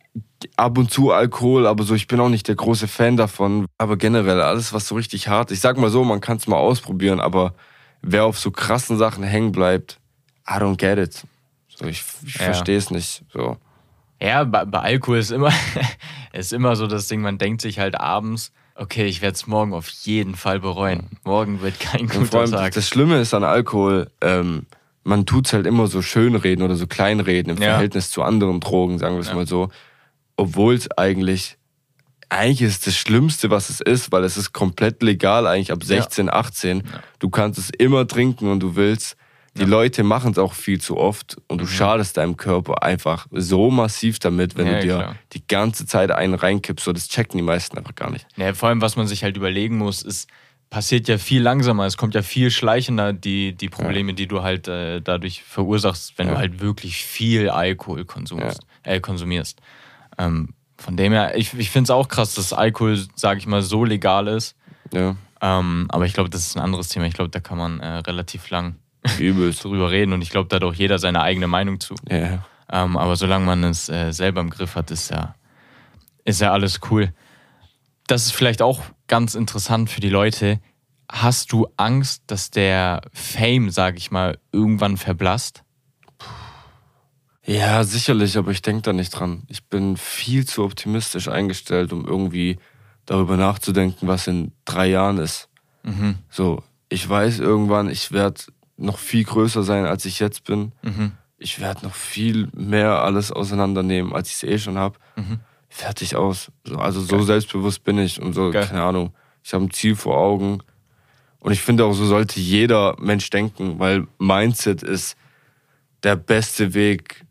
ab und zu Alkohol, aber so, ich bin auch nicht der große Fan davon. Aber generell alles, was so richtig hart, ich sag mal so, man kann es mal ausprobieren, aber wer auf so krassen Sachen hängen bleibt, I don't get it. So, ich ich Ja. verstehe es nicht. So. Ja, bei, bei Alkohol ist immer, [laughs] ist immer so das Ding, man denkt sich halt abends, okay, ich werde es morgen auf jeden Fall bereuen. Morgen wird kein Und guter allem Tag. das Schlimme ist an Alkohol, ähm, man tut's halt immer so schönreden oder so kleinreden im Ja. Verhältnis zu anderen Drogen, sagen wir es mal so. Obwohl es eigentlich, eigentlich ist das Schlimmste, was es ist, weil es ist komplett legal eigentlich ab 16, 18. Du kannst es immer trinken und du willst. Die Leute machen es auch viel zu oft und du schadest deinem Körper einfach so massiv damit, wenn Mhm. Ja, du dir klar. die ganze Zeit einen reinkippst. So, das checken die meisten einfach gar nicht. Ja, vor allem, was man sich halt überlegen muss, ist, passiert ja viel langsamer. Es kommt ja viel schleichender, die, die Probleme, die du halt äh, dadurch verursachst, wenn du halt wirklich viel Alkohol konsumierst. Äh, konsumierst. Ähm, von dem her, ich, ich finde es auch krass, dass Alkohol, sage ich mal, so legal ist. Ja, Ähm, aber ich glaube, das ist ein anderes Thema. Ich glaube, da kann man äh, relativ lang übelst. drüber reden und ich glaube, da hat auch jeder seine eigene Meinung zu. Ja. Ähm, aber solange man es äh, selber im Griff hat, ist ja, ist ja alles cool. Das ist vielleicht auch ganz interessant für die Leute. Hast du Angst, dass der Fame, sag ich mal, irgendwann verblasst? Ja, sicherlich, aber ich denke da nicht dran. Ich bin viel zu optimistisch eingestellt, um irgendwie darüber nachzudenken, was in drei Jahren ist. So, ich weiß irgendwann, ich werde noch viel größer sein, als ich jetzt bin. Ich werde noch viel mehr alles auseinandernehmen, als ich es eh schon habe. Fertig aus. So, also so selbstbewusst bin ich und so, Geil. keine Ahnung. Ich habe ein Ziel vor Augen. Und ich finde auch, so sollte jeder Mensch denken, weil Mindset ist der beste Weg,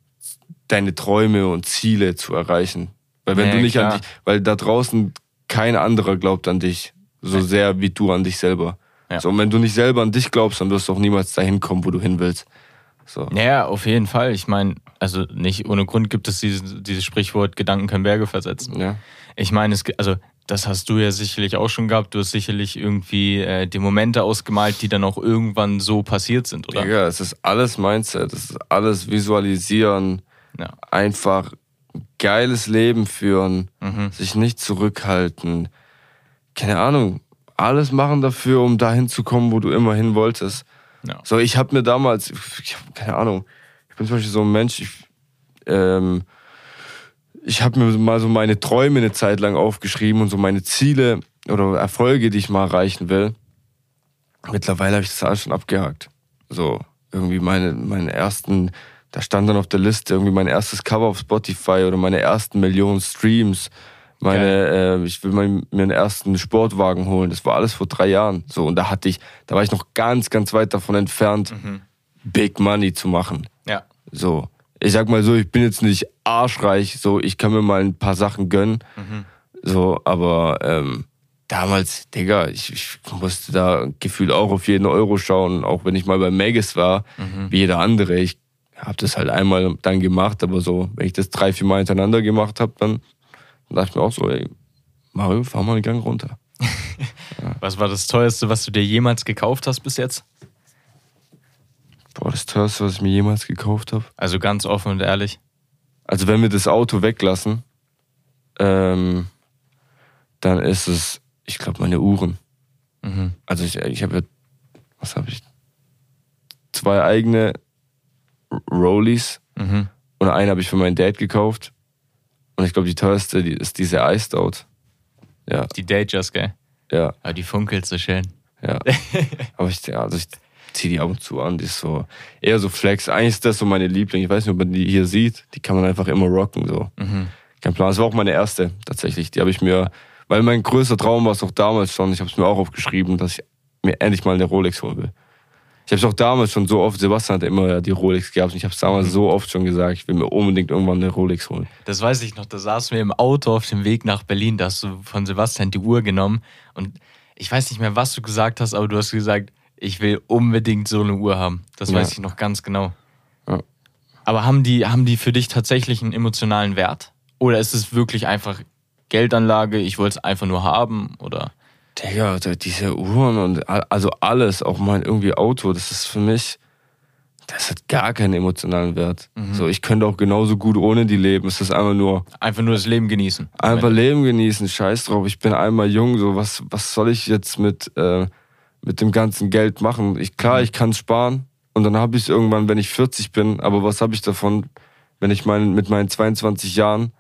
deine Träume und Ziele zu erreichen. Weil wenn Ja, du nicht klar. an dich, weil da draußen kein anderer glaubt an dich so sehr wie du an dich selber. Ja. So, und wenn du nicht selber an dich glaubst, dann wirst du auch niemals dahin kommen, wo du hin willst. So. Ja, auf jeden Fall. Ich meine, also nicht ohne Grund gibt es dieses, dieses Sprichwort, Gedanken können Berge versetzen. Ja. Ich meine, es, also das hast du ja sicherlich auch schon gehabt. Du hast sicherlich irgendwie äh, die Momente ausgemalt, die dann auch irgendwann so passiert sind, oder? Digga, es ist alles Mindset, es ist alles Visualisieren, Ja. einfach geiles Leben führen, Mhm. sich nicht zurückhalten. Keine Ahnung, alles machen dafür, um dahin zu kommen, wo du immer hin wolltest. Ja. So, ich habe mir damals, ich hab, keine Ahnung, ich bin zum Beispiel so ein Mensch, ich, ähm, ich habe mir mal so meine Träume eine Zeit lang aufgeschrieben und so meine Ziele oder Erfolge, die ich mal erreichen will. Mittlerweile habe ich das alles schon abgehakt. So, irgendwie meine, meine ersten, da stand dann auf der Liste irgendwie mein erstes Cover auf Spotify oder meine ersten Millionen Streams. Meine, äh, ich will mal, mir einen ersten Sportwagen holen. Das war alles vor drei Jahren. So, und da hatte ich, da war ich noch ganz, ganz weit davon entfernt, Big Money zu machen. Ja. So, ich sag mal so, ich bin jetzt nicht arschreich, so, ich kann mir mal ein paar Sachen gönnen. So, aber ähm, damals, Digga, ich, ich musste da gefühlt auch auf jeden Euro schauen, auch wenn ich mal bei Megis war, wie jeder andere. Ich habe das halt einmal dann gemacht, aber so, wenn ich das drei, vier Mal hintereinander gemacht habe, dann dachte ich mir auch so, ey, Mario, fahr mal einen Gang runter. [laughs] Was war das teuerste, was du dir jemals gekauft hast bis jetzt? Boah, das teuerste, was ich mir jemals gekauft habe. Also ganz offen und ehrlich. Also wenn wir das Auto weglassen, ähm, dann ist es, ich glaube, meine Uhren. Mhm. Also ich, ich habe ja, was habe ich? Zwei eigene Rollies Mhm. und eine habe ich für meinen Dad gekauft. Und ich glaube, die teuerste die ist diese Iced Out. Ja, Die Datejust, gell? ja, Aber die funkelt so schön. ja. [laughs] Aber ich, ja, also ich ziehe die ab und zu an. Die ist so eher so Flex. Eigentlich ist das so meine Liebling. Ich weiß nicht, ob man die hier sieht. Die kann man einfach immer rocken. So. Kein Plan. Das war auch meine erste tatsächlich. Die habe ich mir, weil mein größter Traum war es auch damals schon. Ich habe es mir auch aufgeschrieben, dass ich mir endlich mal eine Rolex holen will. Ich habe es auch damals schon so oft, Sebastian hat immer die Rolex gehabt und ich habe es damals so oft schon gesagt, ich will mir unbedingt irgendwann eine Rolex holen. Das weiß ich noch, da saßen wir im Auto auf dem Weg nach Berlin, da hast du von Sebastian die Uhr genommen und ich weiß nicht mehr, was du gesagt hast, aber du hast gesagt, ich will unbedingt so eine Uhr haben. Das Ja. weiß ich noch ganz genau. Ja. Aber haben die, haben die für dich tatsächlich einen emotionalen Wert? Oder ist es wirklich einfach Geldanlage, ich wollte es einfach nur haben oder? Digga, diese Uhren und also alles, auch mein irgendwie Auto, das ist für mich, das hat gar keinen emotionalen Wert. Mhm. So, ich könnte auch genauso gut ohne die leben. Es ist einfach nur. Einfach nur das Leben genießen. Einfach Leben genießen, scheiß drauf. Ich bin einmal jung, so was, was soll ich jetzt mit, äh, mit dem ganzen Geld machen? Ich, klar, mhm. ich kann sparen und dann habe ich es irgendwann, wenn ich 40 bin, aber was habe ich davon, wenn ich mein, mit meinen 22 Jahren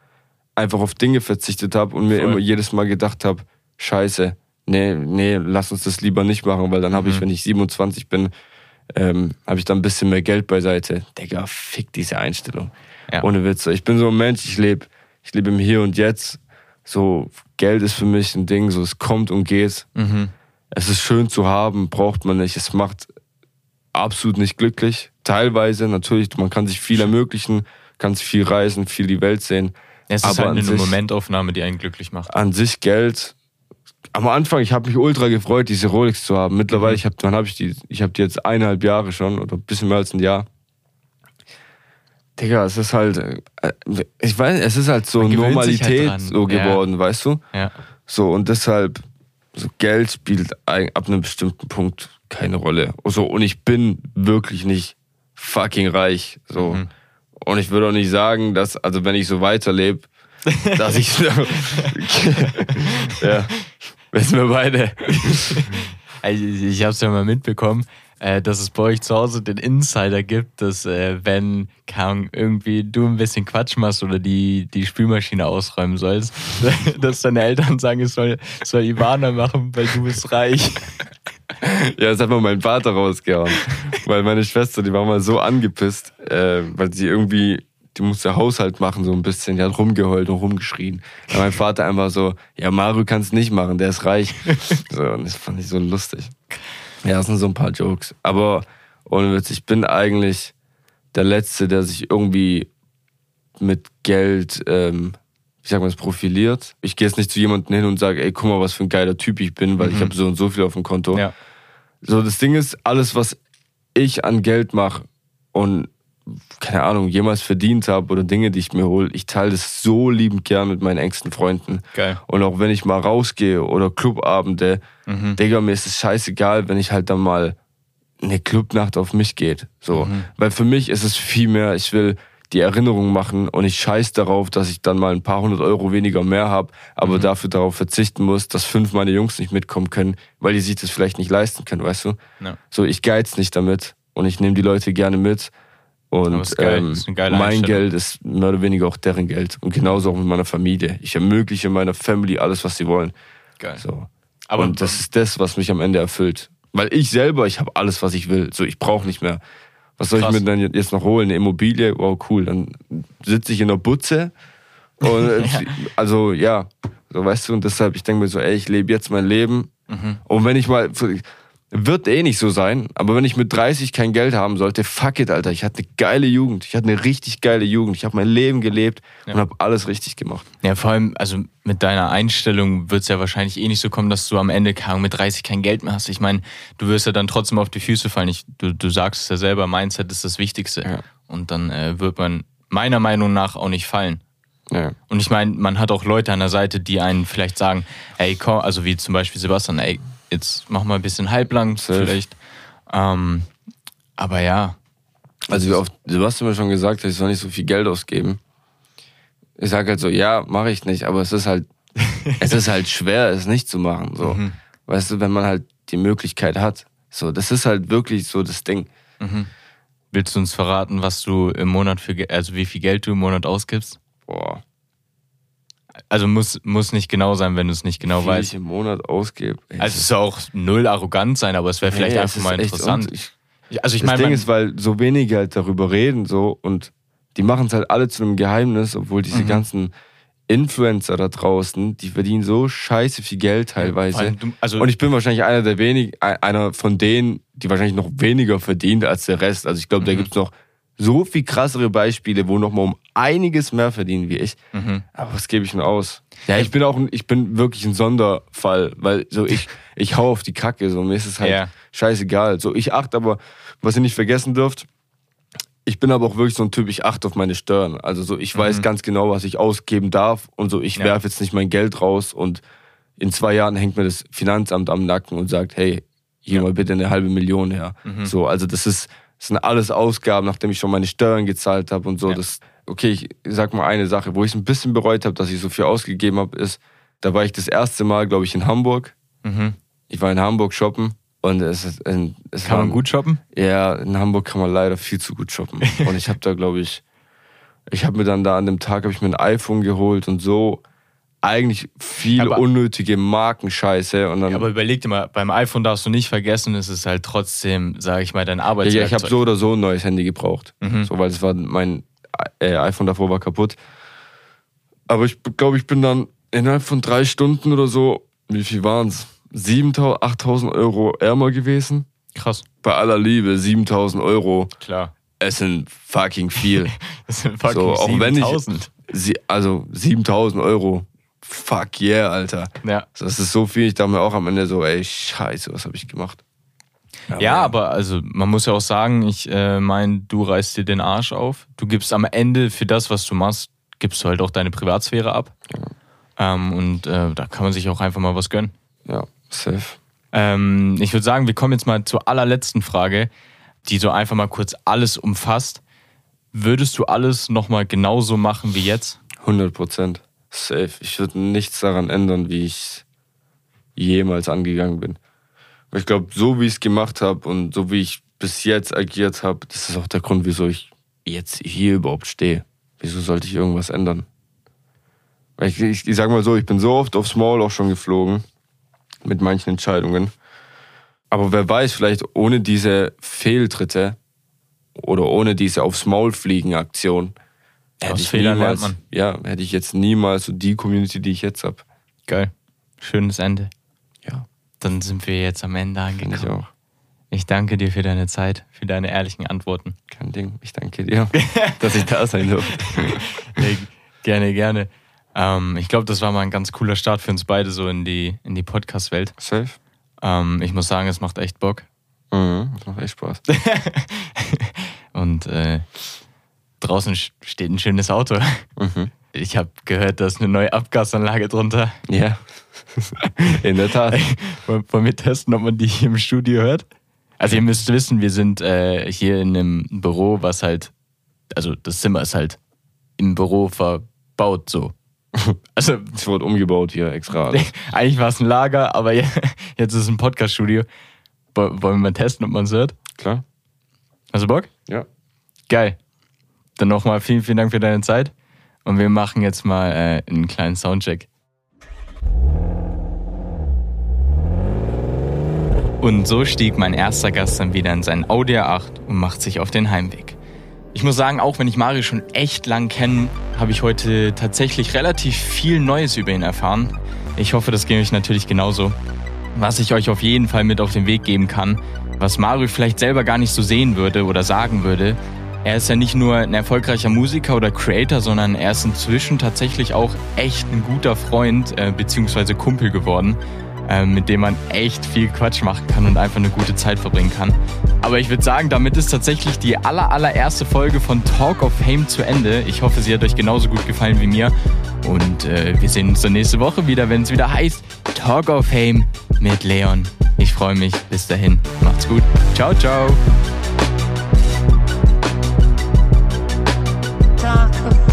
einfach auf Dinge verzichtet habe und mir Voll. immer jedes Mal gedacht habe, scheiße, nee, nee, lass uns das lieber nicht machen, weil dann habe ich, mhm. wenn ich 27 bin, ähm, habe ich dann ein bisschen mehr Geld beiseite. Digga, fick diese Einstellung. Ja. Ohne Witze. Ich bin so ein Mensch, ich lebe ich lebe im Hier und Jetzt. So, Geld ist für mich ein Ding, so es kommt und geht. Mhm. Es ist schön zu haben, braucht man nicht. Es macht absolut nicht glücklich. Teilweise, natürlich, man kann sich viel ermöglichen, kann sich viel reisen, viel die Welt sehen. Es ist aber halt eine sich, Momentaufnahme, die einen glücklich macht. An sich Geld am Anfang, ich habe mich ultra gefreut, diese Rolex zu haben. Mittlerweile, mhm. ich habe, wann habe ich die? Ich habe die jetzt eineinhalb Jahre schon oder ein bisschen mehr als ein Jahr. Digga, es ist halt, äh, ich weiß, es ist halt so halt Normalität halt so geworden, ja. weißt du? Ja. So und deshalb, so Geld spielt ab einem bestimmten Punkt keine Rolle. So und ich bin wirklich nicht fucking reich. So mhm. und ich würde auch nicht sagen, dass, also wenn ich so weiterlebe, [laughs] dass ich [laughs] [laughs] ja, Wissen wir beide. [laughs] Also ich habe es ja mal mitbekommen, äh, dass es bei euch zu Hause den Insider gibt, dass äh, wenn kann, irgendwie du ein bisschen Quatsch machst oder die, die Spülmaschine ausräumen sollst, [laughs] dass deine Eltern sagen, es soll, soll Ivana machen, weil du bist reich. [laughs] Ja, das hat mal mein Vater rausgehauen. Weil meine Schwester, die war mal so angepisst, äh, weil sie irgendwie die musste Haushalt machen so ein bisschen. Die hat rumgeheult und rumgeschrien. Und mein Vater einfach so, ja, Mario kann es nicht machen, der ist reich. [laughs] So, und das fand ich so lustig. Ja, das sind so ein paar Jokes. Aber ohne Witz, ich bin eigentlich der Letzte, der sich irgendwie mit Geld, ähm, ich sag mal, profiliert. Ich gehe jetzt nicht zu jemandem hin und sage, ey, guck mal, was für ein geiler Typ ich bin, weil mhm. ich habe so und so viel auf dem Konto. Ja. So, das Ding ist, alles, was ich an Geld mache und keine Ahnung, jemals verdient habe oder Dinge, die ich mir hole, ich teile das so liebend gern mit meinen engsten Freunden. Geil. Und auch wenn ich mal rausgehe oder Clubabende, mhm. Digga, mir ist es scheißegal, wenn ich halt dann mal eine Clubnacht auf mich geht. So. Mhm. Weil für mich ist es viel mehr, ich will die Erinnerung machen und ich scheiß darauf, dass ich dann mal ein paar hundert Euro weniger mehr habe, aber mhm. dafür darauf verzichten muss, dass fünf meine Jungs nicht mitkommen können, weil die sich das vielleicht nicht leisten können, weißt du? Ja. So, ich geiz nicht damit und ich nehme die Leute gerne mit und ähm, mein Geld ist mehr oder weniger auch deren Geld. Und genauso auch mit meiner Familie. Ich ermögliche meiner Family alles, was sie wollen. Geil. So. Aber und das ist das, was mich am Ende erfüllt. Weil ich selber, ich habe alles, was ich will. So, ich brauche nicht mehr. Was soll Krass. ich mir denn jetzt noch holen? Eine Immobilie? Wow, cool. Dann sitze ich in der Butze. Und [laughs] ja. also ja, so weißt du, und deshalb, ich denke mir so, ey, ich lebe jetzt mein Leben. Mhm. Und wenn ich mal, wird eh nicht so sein, aber wenn ich mit 30 kein Geld haben sollte, fuck it, Alter. Ich hatte eine geile Jugend. Ich hatte eine richtig geile Jugend. Ich habe mein Leben gelebt ja. und habe alles richtig gemacht. Ja, vor allem, also mit deiner Einstellung wird es ja wahrscheinlich eh nicht so kommen, dass du am Ende mit 30 kein Geld mehr hast. Ich meine, du wirst ja dann trotzdem auf die Füße fallen. Ich, du, du sagst es ja selber, Mindset ist das Wichtigste. Ja. Und dann äh, wird man meiner Meinung nach auch nicht fallen. Ja. Und ich meine, man hat auch Leute an der Seite, die einen vielleicht sagen, ey, komm, also wie zum Beispiel Sebastian, ey, jetzt mach mal ein bisschen halblang vielleicht. Ähm, aber ja. Also wie oft, du hast mir schon gesagt, ich soll nicht so viel Geld ausgeben. Ich sage halt so, ja, mache ich nicht, aber es ist halt, [laughs] es ist halt schwer, es nicht zu machen. So. Mhm. Weißt du, wenn man halt die Möglichkeit hat. So, das ist halt wirklich so das Ding. Mhm. Willst du uns verraten, was du im Monat für, also wie viel Geld du im Monat ausgibst? Boah. Also muss, muss nicht genau sein, wenn du es nicht genau Wie weißt. ich im Monat ausgebe. Also es soll auch null arrogant sein, aber es wäre vielleicht hey, einfach mal interessant. Ich, also ich das mein, Ding ist, weil so wenige halt darüber reden so und die machen es halt alle zu einem Geheimnis, obwohl diese mhm. ganzen Influencer da draußen, die verdienen so scheiße viel Geld teilweise. Du, also und ich bin wahrscheinlich einer der wenigen, einer von denen, die wahrscheinlich noch weniger verdient als der Rest. Also ich glaube, mhm. da gibt's noch so viel krassere Beispiele, wo noch mal um einiges mehr verdienen wie ich. Mhm. Aber was gebe ich denn aus? Ja, ich bin auch, ein, ich bin wirklich ein Sonderfall, weil so ich, [laughs] ich hau auf die Kacke, so mir ist es halt ja. scheißegal. So ich achte aber, was ihr nicht vergessen dürft, ich bin aber auch wirklich so ein Typ, ich achte auf meine Steuern. Also so, ich weiß ganz genau, was ich ausgeben darf und so, ich Ja. werfe jetzt nicht mein Geld raus und in zwei Jahren hängt mir das Finanzamt am Nacken und sagt, hey, hier mal bitte eine halbe Million her. So, also das ist, das sind alles Ausgaben, nachdem ich schon meine Steuern gezahlt habe und so. Ja. Das, okay, ich sag mal eine Sache, wo ich es ein bisschen bereut habe, dass ich so viel ausgegeben habe, ist, da war ich das erste Mal, glaube ich, in Hamburg. Mhm. Ich war in Hamburg shoppen und es es Kann man gut shoppen? ja, in Hamburg kann man leider viel zu gut shoppen. [laughs] Und ich habe da, glaube ich, ich habe mir dann da an dem Tag habe ich mir ein iPhone geholt und so eigentlich viel Aber- unnötige Markenscheiße und dann Aber überleg dir mal, beim iPhone darfst du nicht vergessen, es ist halt trotzdem, sage ich mal, dein ja, Arbeitswerkzeug. ja, ich habe so oder so ein neues Handy gebraucht, Mhm. so weil es war mein äh, iPhone davor war kaputt. Aber ich glaube, ich bin dann innerhalb von drei Stunden oder so, wie viel waren es? 7.000, 8.000 Euro ärmer gewesen. Krass, Bei aller Liebe, 7.000 Euro, klar. es sind fucking viel. [laughs] Das sind fucking So, auch wenn ich- 7000. Also 7000 Euro. Fuck yeah, Alter. Ja. Das ist so viel. Ich dachte mir auch am Ende so, ey, scheiße, was habe ich gemacht? Ja, aber also man muss ja auch sagen, ich äh, meine, du reißt dir den Arsch auf. Du gibst am Ende für das, was du machst, gibst du halt auch deine Privatsphäre ab. Ähm, und äh, da kann man sich auch einfach mal was gönnen. Ja, safe. Ähm, ich würde sagen, wir kommen jetzt mal zur allerletzten Frage, die so einfach mal kurz alles umfasst. Würdest du alles nochmal genauso machen wie jetzt? 100 Prozent. Safe. Ich würde nichts daran ändern, wie ich jemals angegangen bin. Ich glaube, so wie ich es gemacht habe und so wie ich bis jetzt agiert habe, das ist auch der Grund, wieso ich jetzt hier überhaupt stehe. Wieso sollte ich irgendwas ändern? Ich, ich, ich sag mal so, ich bin so oft aufs Maul auch schon geflogen mit manchen Entscheidungen. Aber wer weiß, vielleicht ohne diese Fehltritte oder ohne diese aufs Maul fliegen Aktion hätte Aus ich Fehlern lernt man. ja, hätte ich jetzt niemals so die Community, die ich jetzt habe. Geil. Schönes Ende. Ja, Dann sind wir jetzt am Ende finde ich angekommen. auch. Ich danke dir für deine Zeit, für deine ehrlichen Antworten. Kein Ding. Ich danke dir, [laughs] dass ich da sein durfte. [laughs] Nee, gerne, gerne. Ähm, ich glaube, das war mal ein ganz cooler Start für uns beide so in die, in die Podcast-Welt. Safe. Ähm, ich muss sagen, es macht echt Bock. Mhm, das macht echt Spaß. [laughs] Und äh, draußen steht ein schönes Auto. Mhm. Ich habe gehört, da ist eine neue Abgasanlage drunter. Ja. In der Tat. [laughs] Wollen wir testen, ob man die hier im Studio hört? Also ihr müsst wissen, wir sind äh, hier in einem Büro, was halt, also das Zimmer ist halt im Büro verbaut so. [laughs] Also Es wurde umgebaut hier extra. [laughs] eigentlich war es ein Lager, aber je- jetzt ist es ein Podcast-Studio. Wo- Wollen wir mal testen, ob man es hört? Klar? Hast du Bock? Ja. Geil. Dann nochmal vielen, vielen Dank für deine Zeit. Und wir machen jetzt mal äh, einen kleinen Soundcheck. Und so stieg mein erster Gast dann wieder in sein Audi A8 und macht sich auf den Heimweg. Ich muss sagen, auch wenn ich Mario schon echt lang kenne, habe ich heute tatsächlich relativ viel Neues über ihn erfahren. Ich hoffe, das geht euch natürlich genauso. Was ich euch auf jeden Fall mit auf den Weg geben kann, was Mario vielleicht selber gar nicht so sehen würde oder sagen würde, er ist ja nicht nur ein erfolgreicher Musiker oder Creator, sondern er ist inzwischen tatsächlich auch echt ein guter Freund äh, bzw. Kumpel geworden, äh, mit dem man echt viel Quatsch machen kann und einfach eine gute Zeit verbringen kann. Aber ich würde sagen, damit ist tatsächlich die aller, allererste Folge von Talk of Fame zu Ende. Ich hoffe, sie hat euch genauso gut gefallen wie mir. Und äh, wir sehen uns dann nächste Woche wieder, wenn es wieder heißt Talk of Fame mit Leon. Ich freue mich. Bis dahin. Macht's gut. Ciao, ciao. talk